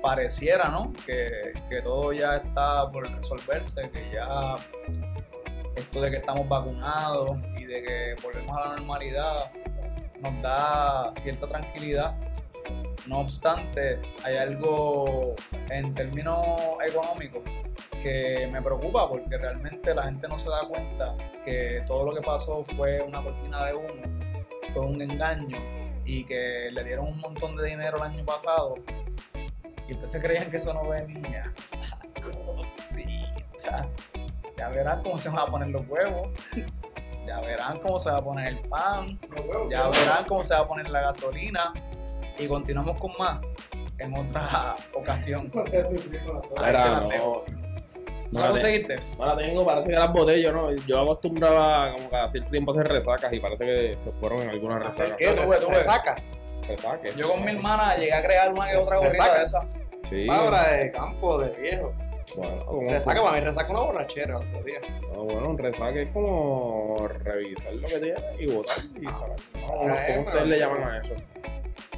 pareciera, ¿no? Que, que todo ya está por resolverse, que ya esto de que estamos vacunados y de que volvemos a la normalidad nos da cierta tranquilidad. No obstante, hay algo en términos económicos que me preocupa porque realmente la gente no se da cuenta que todo lo que pasó fue una cortina de humo, fue un engaño y que le dieron un montón de dinero el año pasado y ustedes se creían que eso no venía. (laughs) Cosita. Ya verán cómo se van a poner los huevos. Ya verán cómo se va a poner el pan. Ya verán cómo se va a poner la gasolina. Y continuamos con más en otra (laughs) ocasión. (laughs) La no. ¿No No la la, te- conseguiste? no la tengo, parece que las botellas, ¿no? Yo acostumbraba como cada cierto tiempo a hacer resacas y parece que se fueron en algunas ¿Hacer resacas. qué? Tuve, tuve. ¿Resacas? Resaques. Yo con mi hermana llegué a crear una que otra gorrita de esa. Sí. Palabra de campo, de viejo. Bueno, como- Resaca para mí, resaca una borrachera otro día. No, bueno, un resaque es como revisar lo que tiene y votar y sacar. No, ¿Cómo bueno. ustedes le llaman a eso?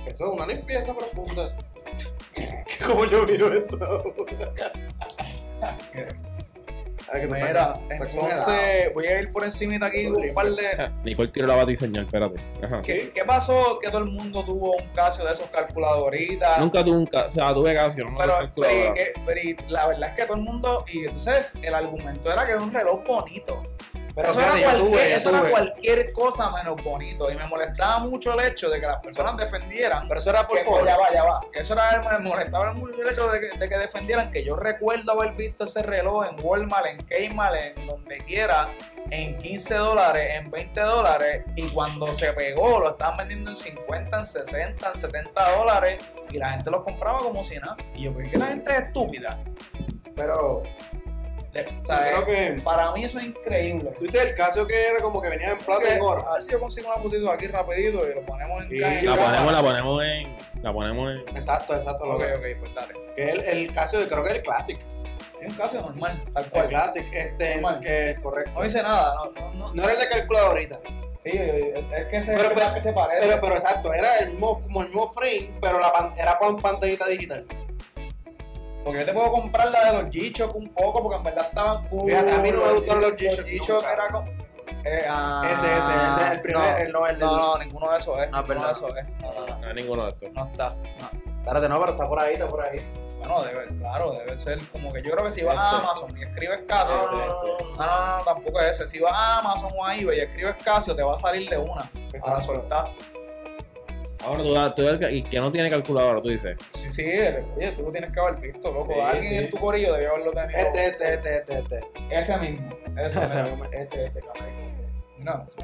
Eso es una limpieza profunda. (laughs) ¿Cómo yo miro esto? (laughs) (laughs) Ah, que te Mira, entonces voy a ir por encima aquí con un par de, (laughs) Nicole tiro la va a diseñar, espérate. Ajá. ¿Qué, qué pasó? Que todo el mundo tuvo un caso de esos calculadoritas. Nunca tuve un ca- o sea, tuve Casio, no pero, tuve pero, y calculadora. que- pero y la verdad es que todo el mundo. Y entonces el argumento era que era un reloj bonito. Pero eso era, cualquier, tuve, eso era cualquier cosa menos bonito. Y me molestaba mucho el hecho de que las personas defendieran. Pero eso era por que, ya va, ya va. Que eso era, me molestaba mucho el hecho de que, de que defendieran que yo recuerdo haber visto ese reloj en Walmart, en Kmart, en donde quiera, en 15 dólares, en 20 dólares, y cuando se pegó lo estaban vendiendo en 50, en 60, en 70 dólares, y la gente los compraba como si nada. Y yo, ¿por qué la gente es estúpida? Pero o sea, creo eh, que. para mí eso es increíble. Tú dices el caso que era como que venía en plata y oro. A ver si yo consigo una fotito aquí rapidito y lo ponemos en Sí, La ponemos, la ponemos en. La ponemos en. Exacto, exacto. Lo Ok, que, ok, pues dale. que es el, el caso, de, creo que es el Classic. Es un caso normal, tal El cual. Classic, este, Normal. que es correcto. No dice nada, no, no, no. No era el de calculadorita. Sí, es, es que se, Pero- es pero- que se parece. Pero, pero exacto, era el mismo, como el mismo frame, pero la pan- era con pantallita digital. Porque yo te puedo comprar la de los G-Shock un poco, porque en verdad estaban cool. Fíjate, a mí no me gustaron los G-Shock G-Shock nunca. era con. Eh, ah, ese, ese, el, el primer, no, el, no, el no, no, ninguno de esos es. Ah, ninguno perdón. de esos es. No, no, no, No, ninguno de estos. no está. no. Espérate, no, pero está por ahí, está por ahí. Bueno, debe, claro, debe ser como que yo creo que si vas a Este. Amazon y escribes Casio. No, No, no, no, no, no, no, tampoco es ese. Si vas a Amazon o a eBay y escribes Casio, te va a salir de una. Que se va a soltar. Ahora tú, das- tú el y que no tiene calculadora, tú dices. Sí, sí, oye, tú lo tienes que haber visto, loco. Sí, Alguien sí. en tu corillo debió haberlo tenido. Este, este, este, este, este. Ese mismo. Ese, (laughs) mismo, Este, este, cabrón. Mira, eso,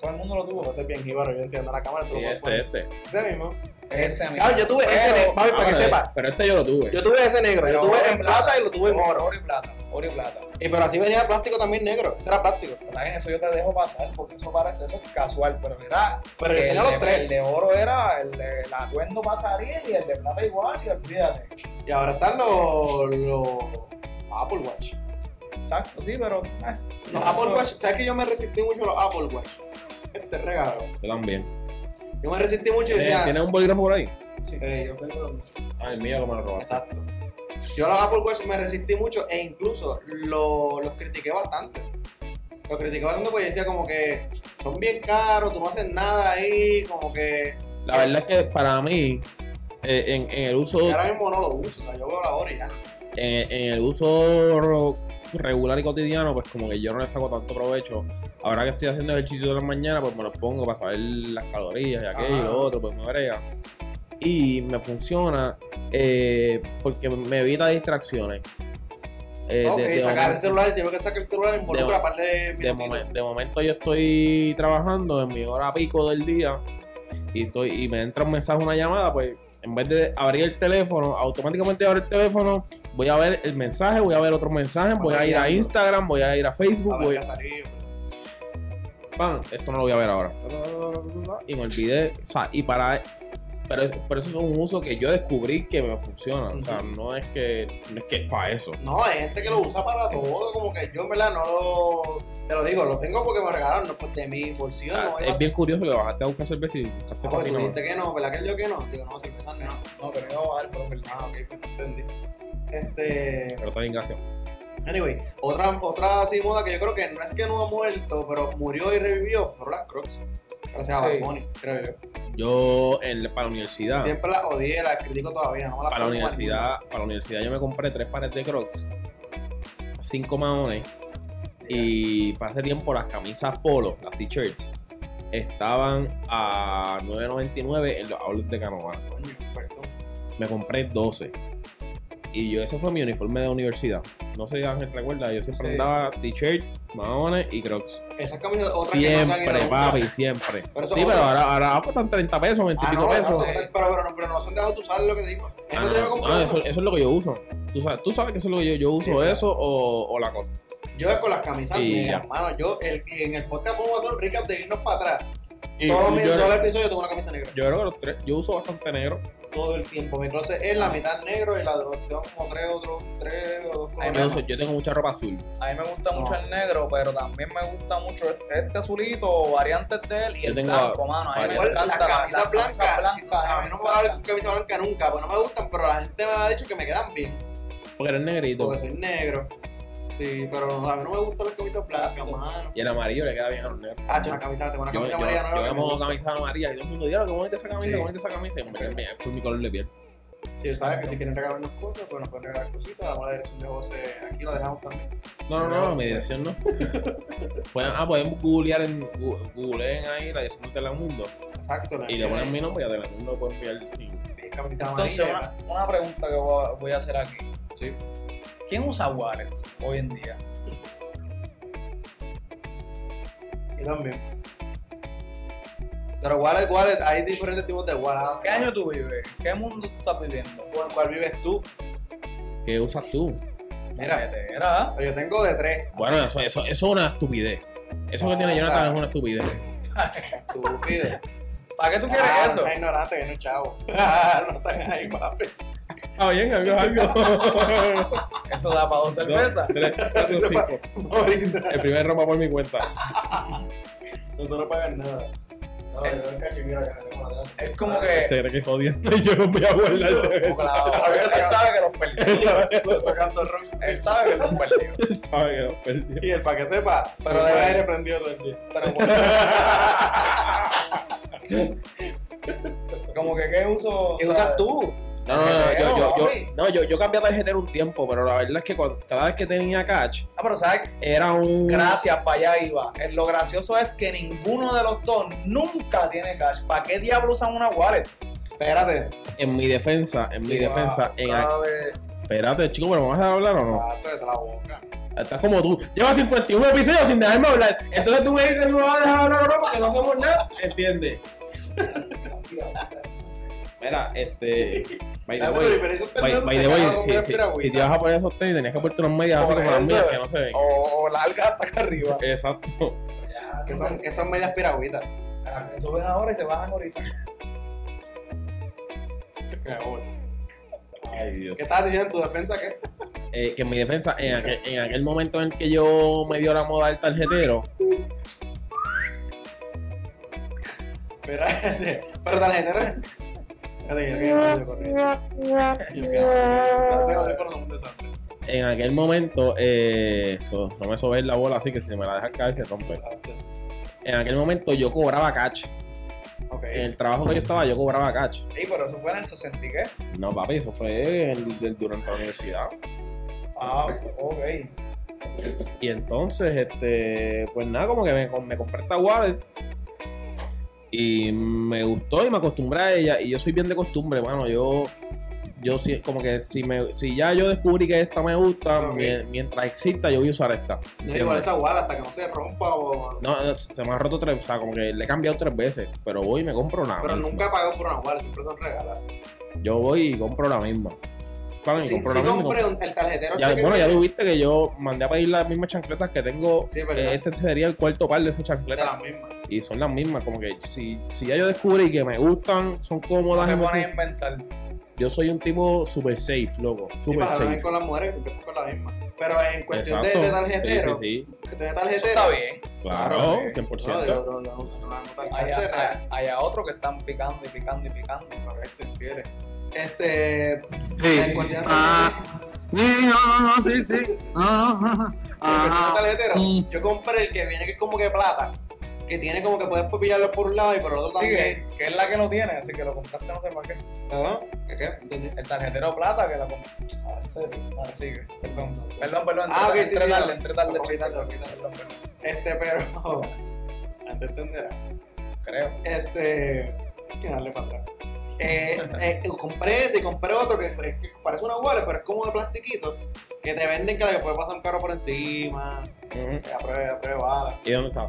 todo el mundo lo tuvo. Puedo ser bien jíbaro, yo enciendo la cámara, tú lo puedes poner. este, este. Ese mismo. Ese mismo. Claro, yo tuve ese Pero- negro, para que Ah, sepa. Pero este yo lo tuve. Yo tuve ese negro, yo Pero tuve oro en plata y lo tuve en oro. Oro y plata, oro y plata. Y pero así venía plástico también negro, ese era plástico. En eso yo te dejo pasar porque eso parece, eso es casual, pero era Pero yo el, tenía de, los tres. el de oro era el, de, el atuendo salir y el de plata igual y olvídate. Y ahora están los, los Apple Watch. Exacto, sí, pero eh, Los eso- Apple Watch, ¿sabes que yo me resistí mucho a los Apple Watch? Este regalo. Yo también. Yo me resistí mucho y ¿Tienes, decía. ¿Tienes un bolígrafo por ahí? Sí. Eh, yo tengo dos. Ah, el mío que me lo robaste. Exacto. Yo a los Apple Watch me resistí mucho e incluso lo- los critiqué bastante. Los critiqué bastante porque decía como que son bien caros, tú no haces nada ahí, como que La verdad es que para mí, eh, en, en el uso y ahora mismo no lo uso, o sea, yo veo la hora y ya no. en, en el uso regular y cotidiano, pues como que yo no le saco tanto provecho. Ahora que estoy haciendo ejercicio de la mañana, pues me los pongo para saber las calorías y aquello y lo otro, pues me brega. Y me funciona eh, porque me evita distracciones. Eh, de- de sacar el momento- celular, si que el celular involucra de- de momen- de momento yo estoy trabajando en mi hora pico del día y estoy y me entra un mensaje, una llamada, pues en vez de abrir el teléfono, automáticamente abro el teléfono, voy a ver el mensaje, voy a ver otros mensajes, voy a ir a. Instagram, voy a ir a A Facebook, voy salido. Pan, esto no lo voy a ver ahora. Y me olvidé, o sea, y para pero, pero eso es un uso que yo descubrí que me funciona, o sea, no es que no es que es para eso. No, hay gente que lo usa para todo, como que yo en verdad no lo... Te lo digo, lo tengo porque me regalaron, no pues de mi bolsillo, O sea, no iba a es bien curioso que bajaste a buscar cerveza y buscaste Ah, papi, tú no. dijiste que no, ¿verdad que dijo que no? Digo, no, cerveza no. No, pero iba a bajar, pero perdí. Ah, ok, pues entendí. Este. Pero está bien, gracias. Anyway, otra, otra así moda que yo creo que no es que no ha muerto, pero murió y revivió fueron las Crocs. Gracias a. Bad Bunny, creo yo. Yo en, para la universidad, Siempre las odié, las critico todavía, no me las para la universidad, para la universidad yo me compré tres pares de Crocs, cinco maones y para ese tiempo las camisas polo, las t-shirts, estaban a 9.99 en los outlets de. Coño, perfecto. Me compré 12. Y yo, ese fue mi uniforme de universidad. No sé si Ángel recuerda, yo siempre Sí. andaba t-shirt, maones y crocs. Esas camisas, otras que no Siempre, papi, siempre. Pero sí, pero ahora, ahora cuestan 30 pesos, 20 y Ah, pico no, pesos. eso- pero, pero, no, pero no se han dejado tú sabes lo que te digo. Eso Ah, te no, comprar eso, eso es lo que yo uso. Tú sabes, tú sabes que eso es lo que yo, yo uso, Sí, eso o, o la cosa. Yo con las camisas Y negras, hermano. Yo el, en el podcast vamos a hacer un recap de irnos para atrás. Y todo, mi, yo, todo el episodio tengo una camisa negra. yo creo que los tres, yo uso bastante negro. Todo el tiempo. Mi closet es la mitad negro y la dos. Tengo como tres otros, tres o dos Yo, colores. yo tengo mucha ropa azul. A mí me gusta No. mucho el negro, pero también me gusta mucho este azulito, variantes de él y Yo el tengo blanco, mano. A mí me variantes. Igual, encanta las la- camisas blancas, blancas, a mí no me va a dar camisa blanca nunca, pues no me gustan, pero la gente me ha dicho que me quedan bien, Porque eres negrito. porque soy negro. Sí, pero a mí no me gustan las camisas blancas, mano. Y el amarillo le queda bien a los negros. Ah, yo una camisa, tengo una camisa yo, amarilla yo nueva. me pongo camisa amarilla y todo el mundo dice, qué bonita esa camisa, Sí. qué bonita esa camisa. Y en verdad, es por mi color de piel. Si sabes que si quieren regalarnos cosas, pues nos pueden regalar cositas, damos la dirección de José, aquí la dejamos también. No, no, no, mi dirección no. (laughs) pueden, ah, pueden googlear en, googleen ahí la dirección de Telemundo. Exacto. Y le ponen mi nombre y a Telemundo pueden enviar sí. camisita Entonces, amarilla. una, una pregunta que voy a, voy a hacer aquí. Sí. ¿Quién usa wallets hoy en día? Y también. Pero wallet, wallet, hay diferentes tipos de wallet. ¿Qué año tú vives? ¿Qué mundo tú estás viviendo? ¿Cuál, cuál vives tú? ¿Qué usas tú? Mira, Era, pero yo tengo de tres. Bueno, eso, eso, eso es una estupidez. Eso que tiene Ah, Jonathan o sea, es una estupidez. Tú pides. ¿Para qué tú quieres Ah, eso? No ignorante, que no chavo. (laughs) no están ahí, papi. Está bien, algo algo. (laughs) Eso da para dos cervezas. Tres, cuatro, cinco. El primer ropa por mi cuenta. Nosotros no pagan nada. No, Eh. de- Es como que. Se cree que jodiendo y yo los voy a guardar él sabe que los perdió. Tocando ron. Él sabe que los perdió. Él sabe que los perdió. Y el para que sepa, Pero pero de- de aire prendido todo el día. Pero como (laughs) que qué uso. ¿Qué usas tú? No, no, no, yo, yo, yo, no, yo, yo cambié a tarjetero un tiempo, pero la verdad es que cuando- cada vez que tenía catch, Ah, pero sabes, era un... gracias, para allá iba. Eh, Lo gracioso es que ninguno de los dos nunca tiene cash. ¿Para qué diablo usan una wallet? Espérate. En mi defensa, en mi Sí, defensa, wow, en cada vez- Espérate, chico, pero ¿me vas a dejar hablar o no? Exacto, de la boca. Estás como tú. Llevas 51 episodios sin dejarme hablar. Entonces tú me dices, no me vas a dejar hablar o no, porque no hacemos nada. ¿Entiendes? (laughs) Mira, este. (laughs) By the Espérate, way, pero esos by, the way, si, te vas a poner esos tenis, tenías que ponerte unos medias así como las mías que no se ven. O, o larga hasta acá arriba. Exacto. Que son, que son medias piragüitas. Ah, que Suben ahora y se bajan ahorita. Ay, Dios. ¿Qué estabas diciendo en tu defensa? ¿Qué? Eh, que en mi defensa, en aquel, en aquel momento en el que yo me dio la moda del tarjetero, Espérate. Pero tarjetero. En aquel momento, eh, no me sobé la bola así que si me la dejas caer se rompe. En aquel momento yo cobraba catch. Ok. En el trabajo que yo estaba, yo cobraba catch. Sí, pero eso fue en el 60 y qué. No, papi, eso fue durante la universidad. Ah, ok. Y entonces, este, pues nada, como que me, me compré esta wallet. Y me gustó y me acostumbré a ella. Y yo soy bien de costumbre, mano. Yo, yo sí, como que si me, si ya yo descubrí que esta me gusta, mientras exista, yo voy a usar esta. No igual esa guada hasta que no se rompa o... No, no, se me ha roto tres, o sea, como que le he cambiado tres veces. Pero voy y me compro una Pero misma. nunca pagó por una guada, siempre son regaladas. Yo voy y compro la misma. Claro, y Sí, compro sí la misma. y compré compro- un- el tarjetero Ya, este bueno, ya tuviste que yo mandé a pedir las mismas chancletas que tengo. Sí. Eh, Este sería el cuarto par de esas chancletas. Y son las mismas, como que si, si ya yo descubrí que me gustan, son No cómodas. te y me pones a inventar. yo soy un tipo super safe, loco. Super también safe. con las mujeres siempre están con la misma. Pero en cuestión de, Exacto. de tarjetero, Sí, sí, sí. que de Eso tarjetero, está bien. Claro, Claro, 100%. No, yo no, no, no, no, no, Hay, no, a otros que están picando y picando y picando. Correcto, infiere. Este. Sí. En Ah, sí, no, no, no, sí, sí. No, no, ajá. Mm. yo compré el que viene que es como que plata. Que tiene como que puedes pillarlo por un lado y por el otro Sí, también. que, que es la que no tiene, así que lo compraste no sé para qué. Ajá. ¿Qué qué? ¿Entendí? El tarjetero plata que la compré. Ah, serio. Ah, sigue. Perdón. Perdón, perdón. Ah, ok, sí, entre sí, tarde, entre tarde. Perdón, perdón. Este, pero. (laughs) Antes entenderá. Creo. Este. Que darle para atrás. Eh, eh, compré ese y compré otro que, que parece una wallet, pero es como de plastiquito. Que te venden que le puede pasar un carro por encima. Que A prueba, a prueba bala. ¿Y dónde está?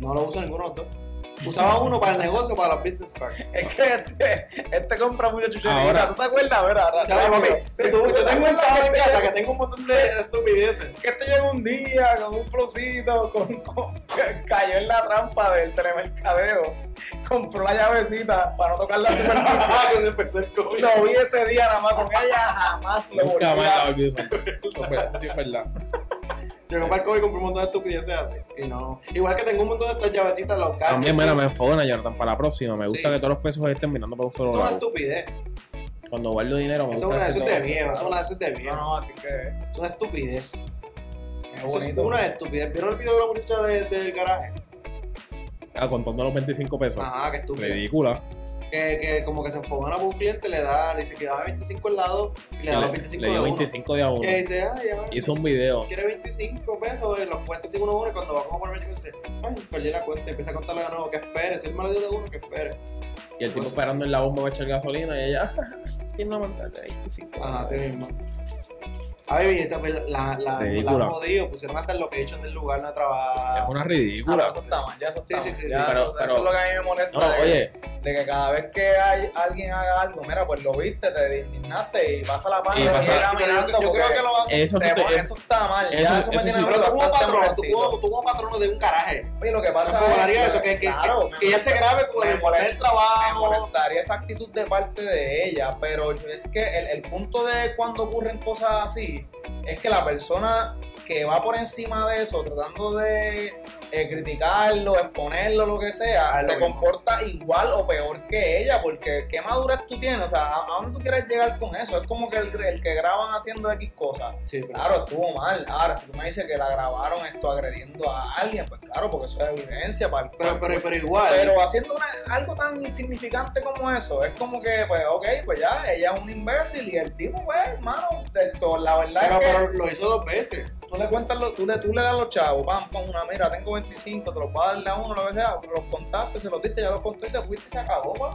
No lo uso ninguno de los dos. Usaba uno para el negocio, para los business cards. Es que este, este compra mucha chuchería. Ahora. ¿Tú te acuerdas? Ahora. Yo tengo un ¿te trabajo en casa que- que tengo un montón de estupideces. que este llegó un día con un flowcito, con, con- cayó en la trampa del telemercadeo, compró la llavecita para no tocar la superficie. (laughs) Cuando empezó el COVID. Lo vi ese día nada más con ella, jamás lo volví Nunca más la (laughs) eso es verdad, eso es para el COVID y compré un montón de estupideces así. Y no. Igual que tengo un montón de estas llavecitas, los. También, mira, me enfogona, Jonathan, para la próxima. Me gusta Sí. que todos los pesos estén mirando para un solo Eso es una lado. estupidez. Cuando guardo dinero, me Eso es gusta una de hacer esas de todo eso. viejo. Eso es una de esas de No, viejo. no, así que Es una estupidez. es Eso es bonito. una estupidez. ¿Vieron el video de la muchacha de- del garaje? Ah, contando los 25 pesos. Ajá, qué estúpido. Ridícula. Que, que como que se enfogana por un cliente, le da, le dice que da 25 al lado y le da los 25 le de dio uno. 25 de a uno. Y dice, ay, ya va. Hizo un video. quiere 25 pesos, y los cuenta así uno a uno, y cuando va como por 25 dice, ay, perdí la cuenta, y empieza a contarle de nuevo, que espere, si él me lo dio de uno, que espere. Y el tipo esperando en la bomba para echar gasolina y ella, (laughs) ¿quién no manda 25? Ajá, así mismo. A ver, esa pues, la, la, la, han jodido, pusieron hasta el location del lugar donde trabaja. Es una Ah, ridícula. eso está mal, ya eso está Sí, sí, mal. sí, Ya pero- eso, pero- eso es lo que a mí me molesta. No, de- oye, de que cada vez que hay, alguien haga algo, mira, pues lo viste, te indignaste y pasa la página y pasa- sigue Yo, caminando. yo creo que lo hace. Eso, te sí te- eso está mal. eso- ya eso, me sí, Pero tú como patrono, tú como, tú como patrono de un garaje. Oye, lo que Me pasa es eso, que, que, claro, que, me que ella se grabe con me el, el me trabajo. molestaría esa actitud de parte de ella, pero es que el, el punto de cuando ocurren cosas así es que la persona que va por encima de eso, tratando de eh, criticarlo, exponerlo, lo que sea, Ah, se mismo. comporta igual o peor que ella, porque qué madurez tú tienes, o sea, ¿a, a dónde tú quieres llegar con eso? Es como que el, el que graban haciendo X cosas. Sí, Claro, estuvo mal. Ahora, si tú me dices que la grabaron esto agrediendo a alguien, pues claro, porque eso es evidencia para el pero, pero, pero igual. pero haciendo una- algo tan insignificante como eso, es como que, pues, ok, pues ya, ella es un imbécil y el tipo, pues, hermano, esto, la verdad pero, es que pero lo hizo dos veces. Tú le cuentas, lo- tú, le, tú le das los chavos, pam, pam, una, mira, tengo 25, te los voy a darle a uno, lo que sea, los contaste, se los diste, ya los contaste, fuiste y se acabó, pam.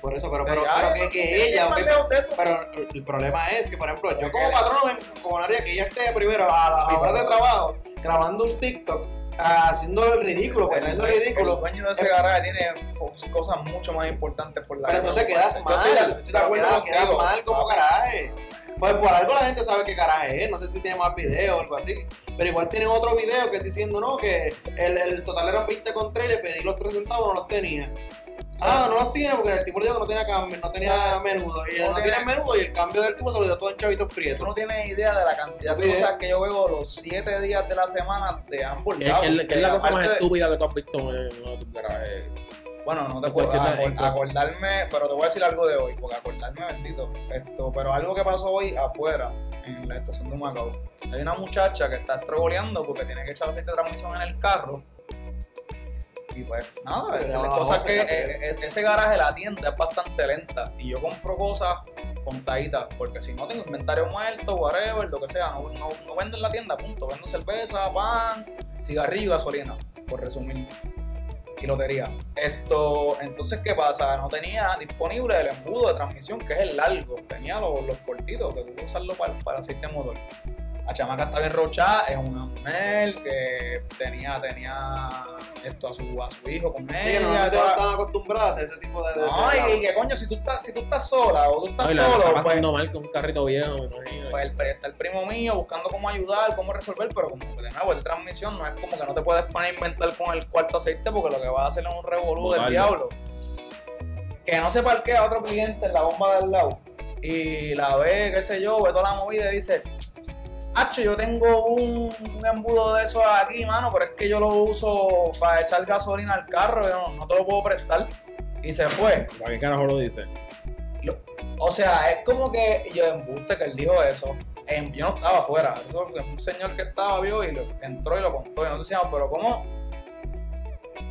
Por eso, pero, pero, pero que, ella. más ok, lejos de eso. Pero el problema es que, por ejemplo, yo como patrono me cojonaría que ella esté primero a la a horas de trabajo grabando un TikTok haciendo el ridículo, pues el, haciendo el el ridículo. dueño de ese garaje tiene co- cosas mucho más importantes por la Pero entonces quedas mal. estoy pero acuerdo quedas, mal como garaje. Pues por algo la gente sabe qué garaje es. No sé si tiene más videos o algo así. Pero igual tienen otro video que es diciendo, no, que el, el total eran 20 con 3 le pedí los 3 centavos, no los tenía. Ah, no los tiene porque el tipo le dijo que no tenía cambio, no tenía O sea, menudo. Y no él no tiene- menudo y el cambio del tipo se lo dio todo en chavitos Tú prietos. no tienes idea de la cantidad de cosas que yo veo los 7 días de la semana de ambos ¿Qué, lados. qué- qué es la cosa más Aparte de- estúpida que tú has visto en tus garajes? Bueno, no te puedo acor- acordarme, pero te voy a decir algo de hoy, porque acordarme bendito. Esto, pero algo que pasó hoy afuera, en la estación de Macao. Hay una muchacha que está estrogoleando porque tiene que echar aceite de transmisión en el carro. Y pues nada, la cosa es que eh, es- ese garaje, la tienda es bastante lenta. Y yo compro cosas contaditas, porque si no tengo inventario muerto, whatever, lo que sea, no, no, no vendo en la tienda, punto. Vendo cerveza, pan, cigarrillo y gasolina, por resumir. Y lotería. Esto, entonces, ¿qué pasa? No tenía disponible el embudo de transmisión, que es el largo. Tenía los, los cortitos, que tuve que usarlo para, para aceite de motor. La chamaca está bien rochada, es una mujer que tenía, tenía esto a su, a su hijo con ella. normalmente no están acostumbradas a ese tipo de. de- no, de- y, y que coño, si tú estás, si tú estás sola o tú estás Ay, la está solo, pues, pasando mal con un carrito viejo, me imagino. pues el, está el primo mío buscando cómo ayudar, cómo resolver, pero como que de nuevo, el transmisión no es como que no te puedes poner a inventar con el cuarto aceite porque lo que va a hacer es un revolú del diablo. Que no se parquea otro cliente en la bomba del lado y la ve, qué sé yo, ve toda la movida y dice, Hacho, yo tengo un, un embudo de esos aquí, mano, pero es que yo lo uso para echar gasolina al carro, yo no, no te lo puedo prestar. Y se fue. ¿Para qué carajo lo dice? O sea, es como que yo embuste que él dijo eso. Yo no estaba afuera. Eso fue Un señor que estaba vio y lo, entró y lo contó. Y nosotros decíamos, pero ¿cómo?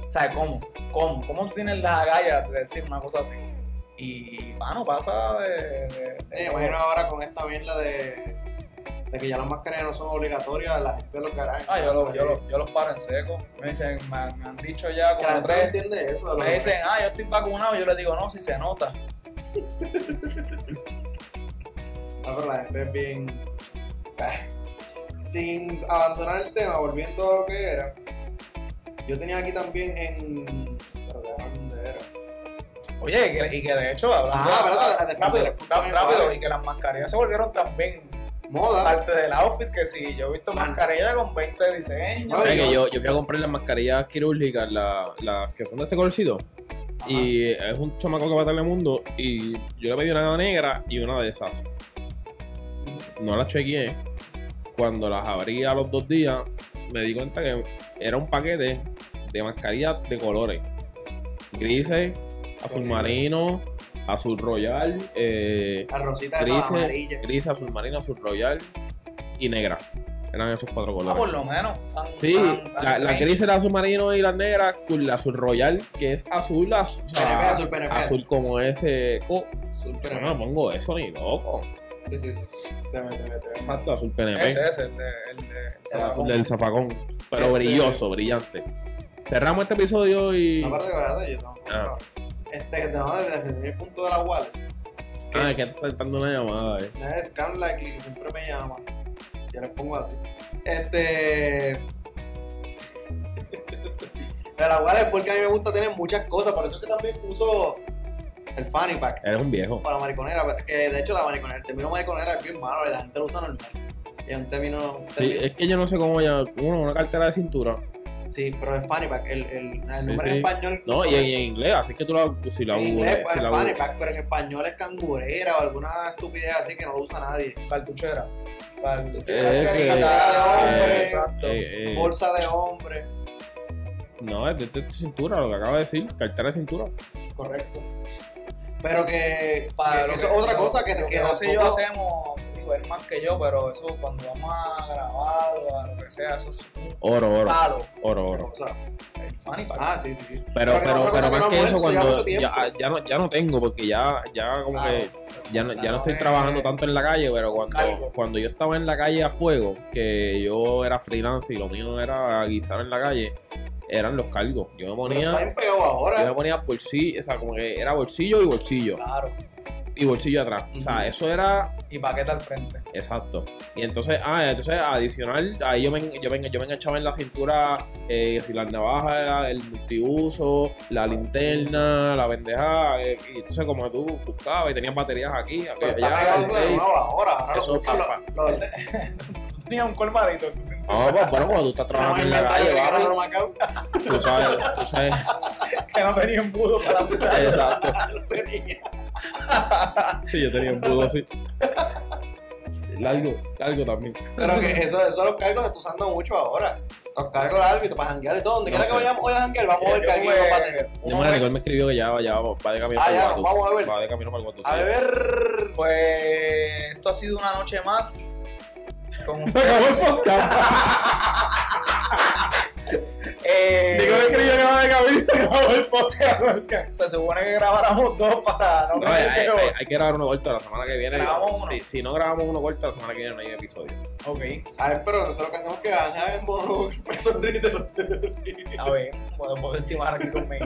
¿Sabes cómo? ¿Cómo? ¿Cómo tú tienes las agallas de decir una cosa así? Y, mano, pasa de. de- de- Eh, imagino ahora con esta mierda de, de que ya las mascarillas no son obligatorias, la gente de los garajes. Ah, yo, lo- yo, lo- yo los paro en seco. Me dicen, me, me han dicho ya como tres. entiende eso. de los Me dicen, ah, yo estoy vacunado. Yo les digo, no, si se nota. No, (laughs) pero la gente es bien. Ah. Sin abandonar el tema, volviendo a lo que era. Yo tenía aquí también en. Pero dónde era. Oye, y que, y que de hecho, hablando. Ah, rápido, espérate, rápido, espérate. rápido, y que las mascarillas se volvieron también Moda. parte del outfit que sí, yo he visto mascarillas con 20 diseños. Oye, que yo- yo, fui a comprar las mascarillas quirúrgicas, las las que son de este colorcito. Y es un chamaco que va a Telemundo. Y yo le pedí una negra y una de esas. No las chequeé. Cuando las abrí a los dos días, me di cuenta que era un paquete de mascarillas de colores: grises, azul marino, azul royal, eh, La rosita grises, amarilla. gris, azul marino, azul royal y negra. Eran esos cuatro colores. Ah, por lo menos. tan- Sí, tan- tan la, la gris era azul marino y la negra con la azul royal, que es azul, azul, o sea, PNP, azul PNP. azul como ese. co-. Yo no me pongo eso ni loco. Sí, sí, sí. Exacto, azul PNP. Ese es el de. El de el zafacón. azul del zafacón. Pero Este- brilloso, brillante. Cerramos este episodio y. No, de verdad, yo no. Ah. Este, no, de defender el punto de la wallet. Ah, que está dando una llamada, eh. Es Scam Likely, que siempre me llama. Ya les pongo así. Este. (laughs) De la wallet es porque a mí me gusta tener muchas cosas. Por eso es que también uso El fanny pack. Eres un viejo. Para mariconera, pues, que de hecho la mariconera, el término mariconera es bien malo, la gente lo usa normal. Y es un término. un Sí, es que yo no sé cómo ya. Una, una cartera de cintura. Sí, pero es fanny pack. El, el, nombre sí. en español. No, y en, y en inglés, así que tú la. Si la en inglés pues, si es la fanny pack, pero en español es cangurera o alguna estupidez así que no lo usa nadie. Cartuchera. Cartuchera. Es que- Cartera de hombre, eh, exacto. eh, eh, bolsa de hombre. No, es de, de tu cintura, lo que acabo de decir. Cartera de cintura. Correcto. Pero que, Para que lo eso que- es otra cosa que, que que tampoco- hacemos, más que yo, pero eso cuando vamos a grabar o a lo que sea, eso es un Oro, oro. palo. Oro, oro. cosa. El funny pack. Ah, sí, sí, sí. Pero, pero, pero más que eso, ya cuando ya, ya, no, ya no tengo, porque ya, ya como Claro. que ya no, ya no estoy eh, trabajando tanto en la calle, pero cuando, cargo. cuando yo estaba en la calle a fuego, que yo era freelance y lo mío era guisar en la calle, eran los cargos. Yo me Pero ponía, está bien pegado yo me ahora. ponía bolsillo, o sea, como que era bolsillo y bolsillo, Claro. Y bolsillo atrás. O sea, eso era Y paquete al frente. Exacto. Y entonces, ah, entonces adicional, ahí yo me, yo me, yo me enganchaba en la cintura, eh, si las navajas, el multiuso, la linterna, la pendeja, eh, y entonces como tú buscabas y tenías baterías aquí, aquí, allá, eso de (laughs) nuevo ahora. Ahora Eso lo usan fa- los- los- Tenía un colmadito en tu cintura. No, pues bueno, cuando tú estás trabajando en la calle, papi, tú sabes, tú sabes, (laughs) que no tenía embudo para (laughs) la exacto. (laughs) Sí, yo tenía un budo así. Largo, largo también. Pero que eso, eso los cargos se está usando mucho ahora. Los cargos largos y tú para janguear y todo. Donde No quiera que vayamos hoy a janguear, vamos a ver tuve para tener. Yo me él me escribió que ya, ya va de camino Ah, para el Guatu. vamos a ver. Va de camino para el Guatu. A sí. beber. Pues esto ha sido una noche más con (laughs) ustedes. (laughs) Eh, Digo, me escribió que va de camino el podcast. se supone que grabáramos dos para no No, hay, hay- que- hay- hay que grabar uno corto la semana que viene. Grabamos uno. Si, si no grabamos uno corto, la semana que viene no hay episodio. Ok, A ver, pero nosotros lo que hacemos es que Ángel en sonrite. a ver, puedo estimar aquí con mi,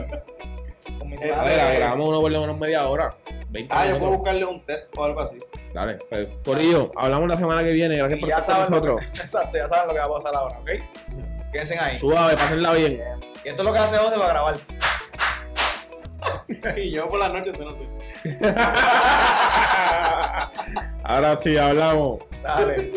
con mis Eh, A ver, grabamos uno por lo menos media hora. 20 Ah, yo puedo buscarle un test o algo así. Dale, pues, Corillo, hablamos la semana que viene. Gracias Y por ya estar con saben, lo que, nosotros. (laughs) exacto, ya saben lo que va a pasar ahora, ¿ok? Quédense ahí. Suave, pásenla bien. Y esto es lo que hace José para grabar. (laughs) y yo por las noches, no sé. (laughs) Ahora sí, hablamos. Dale.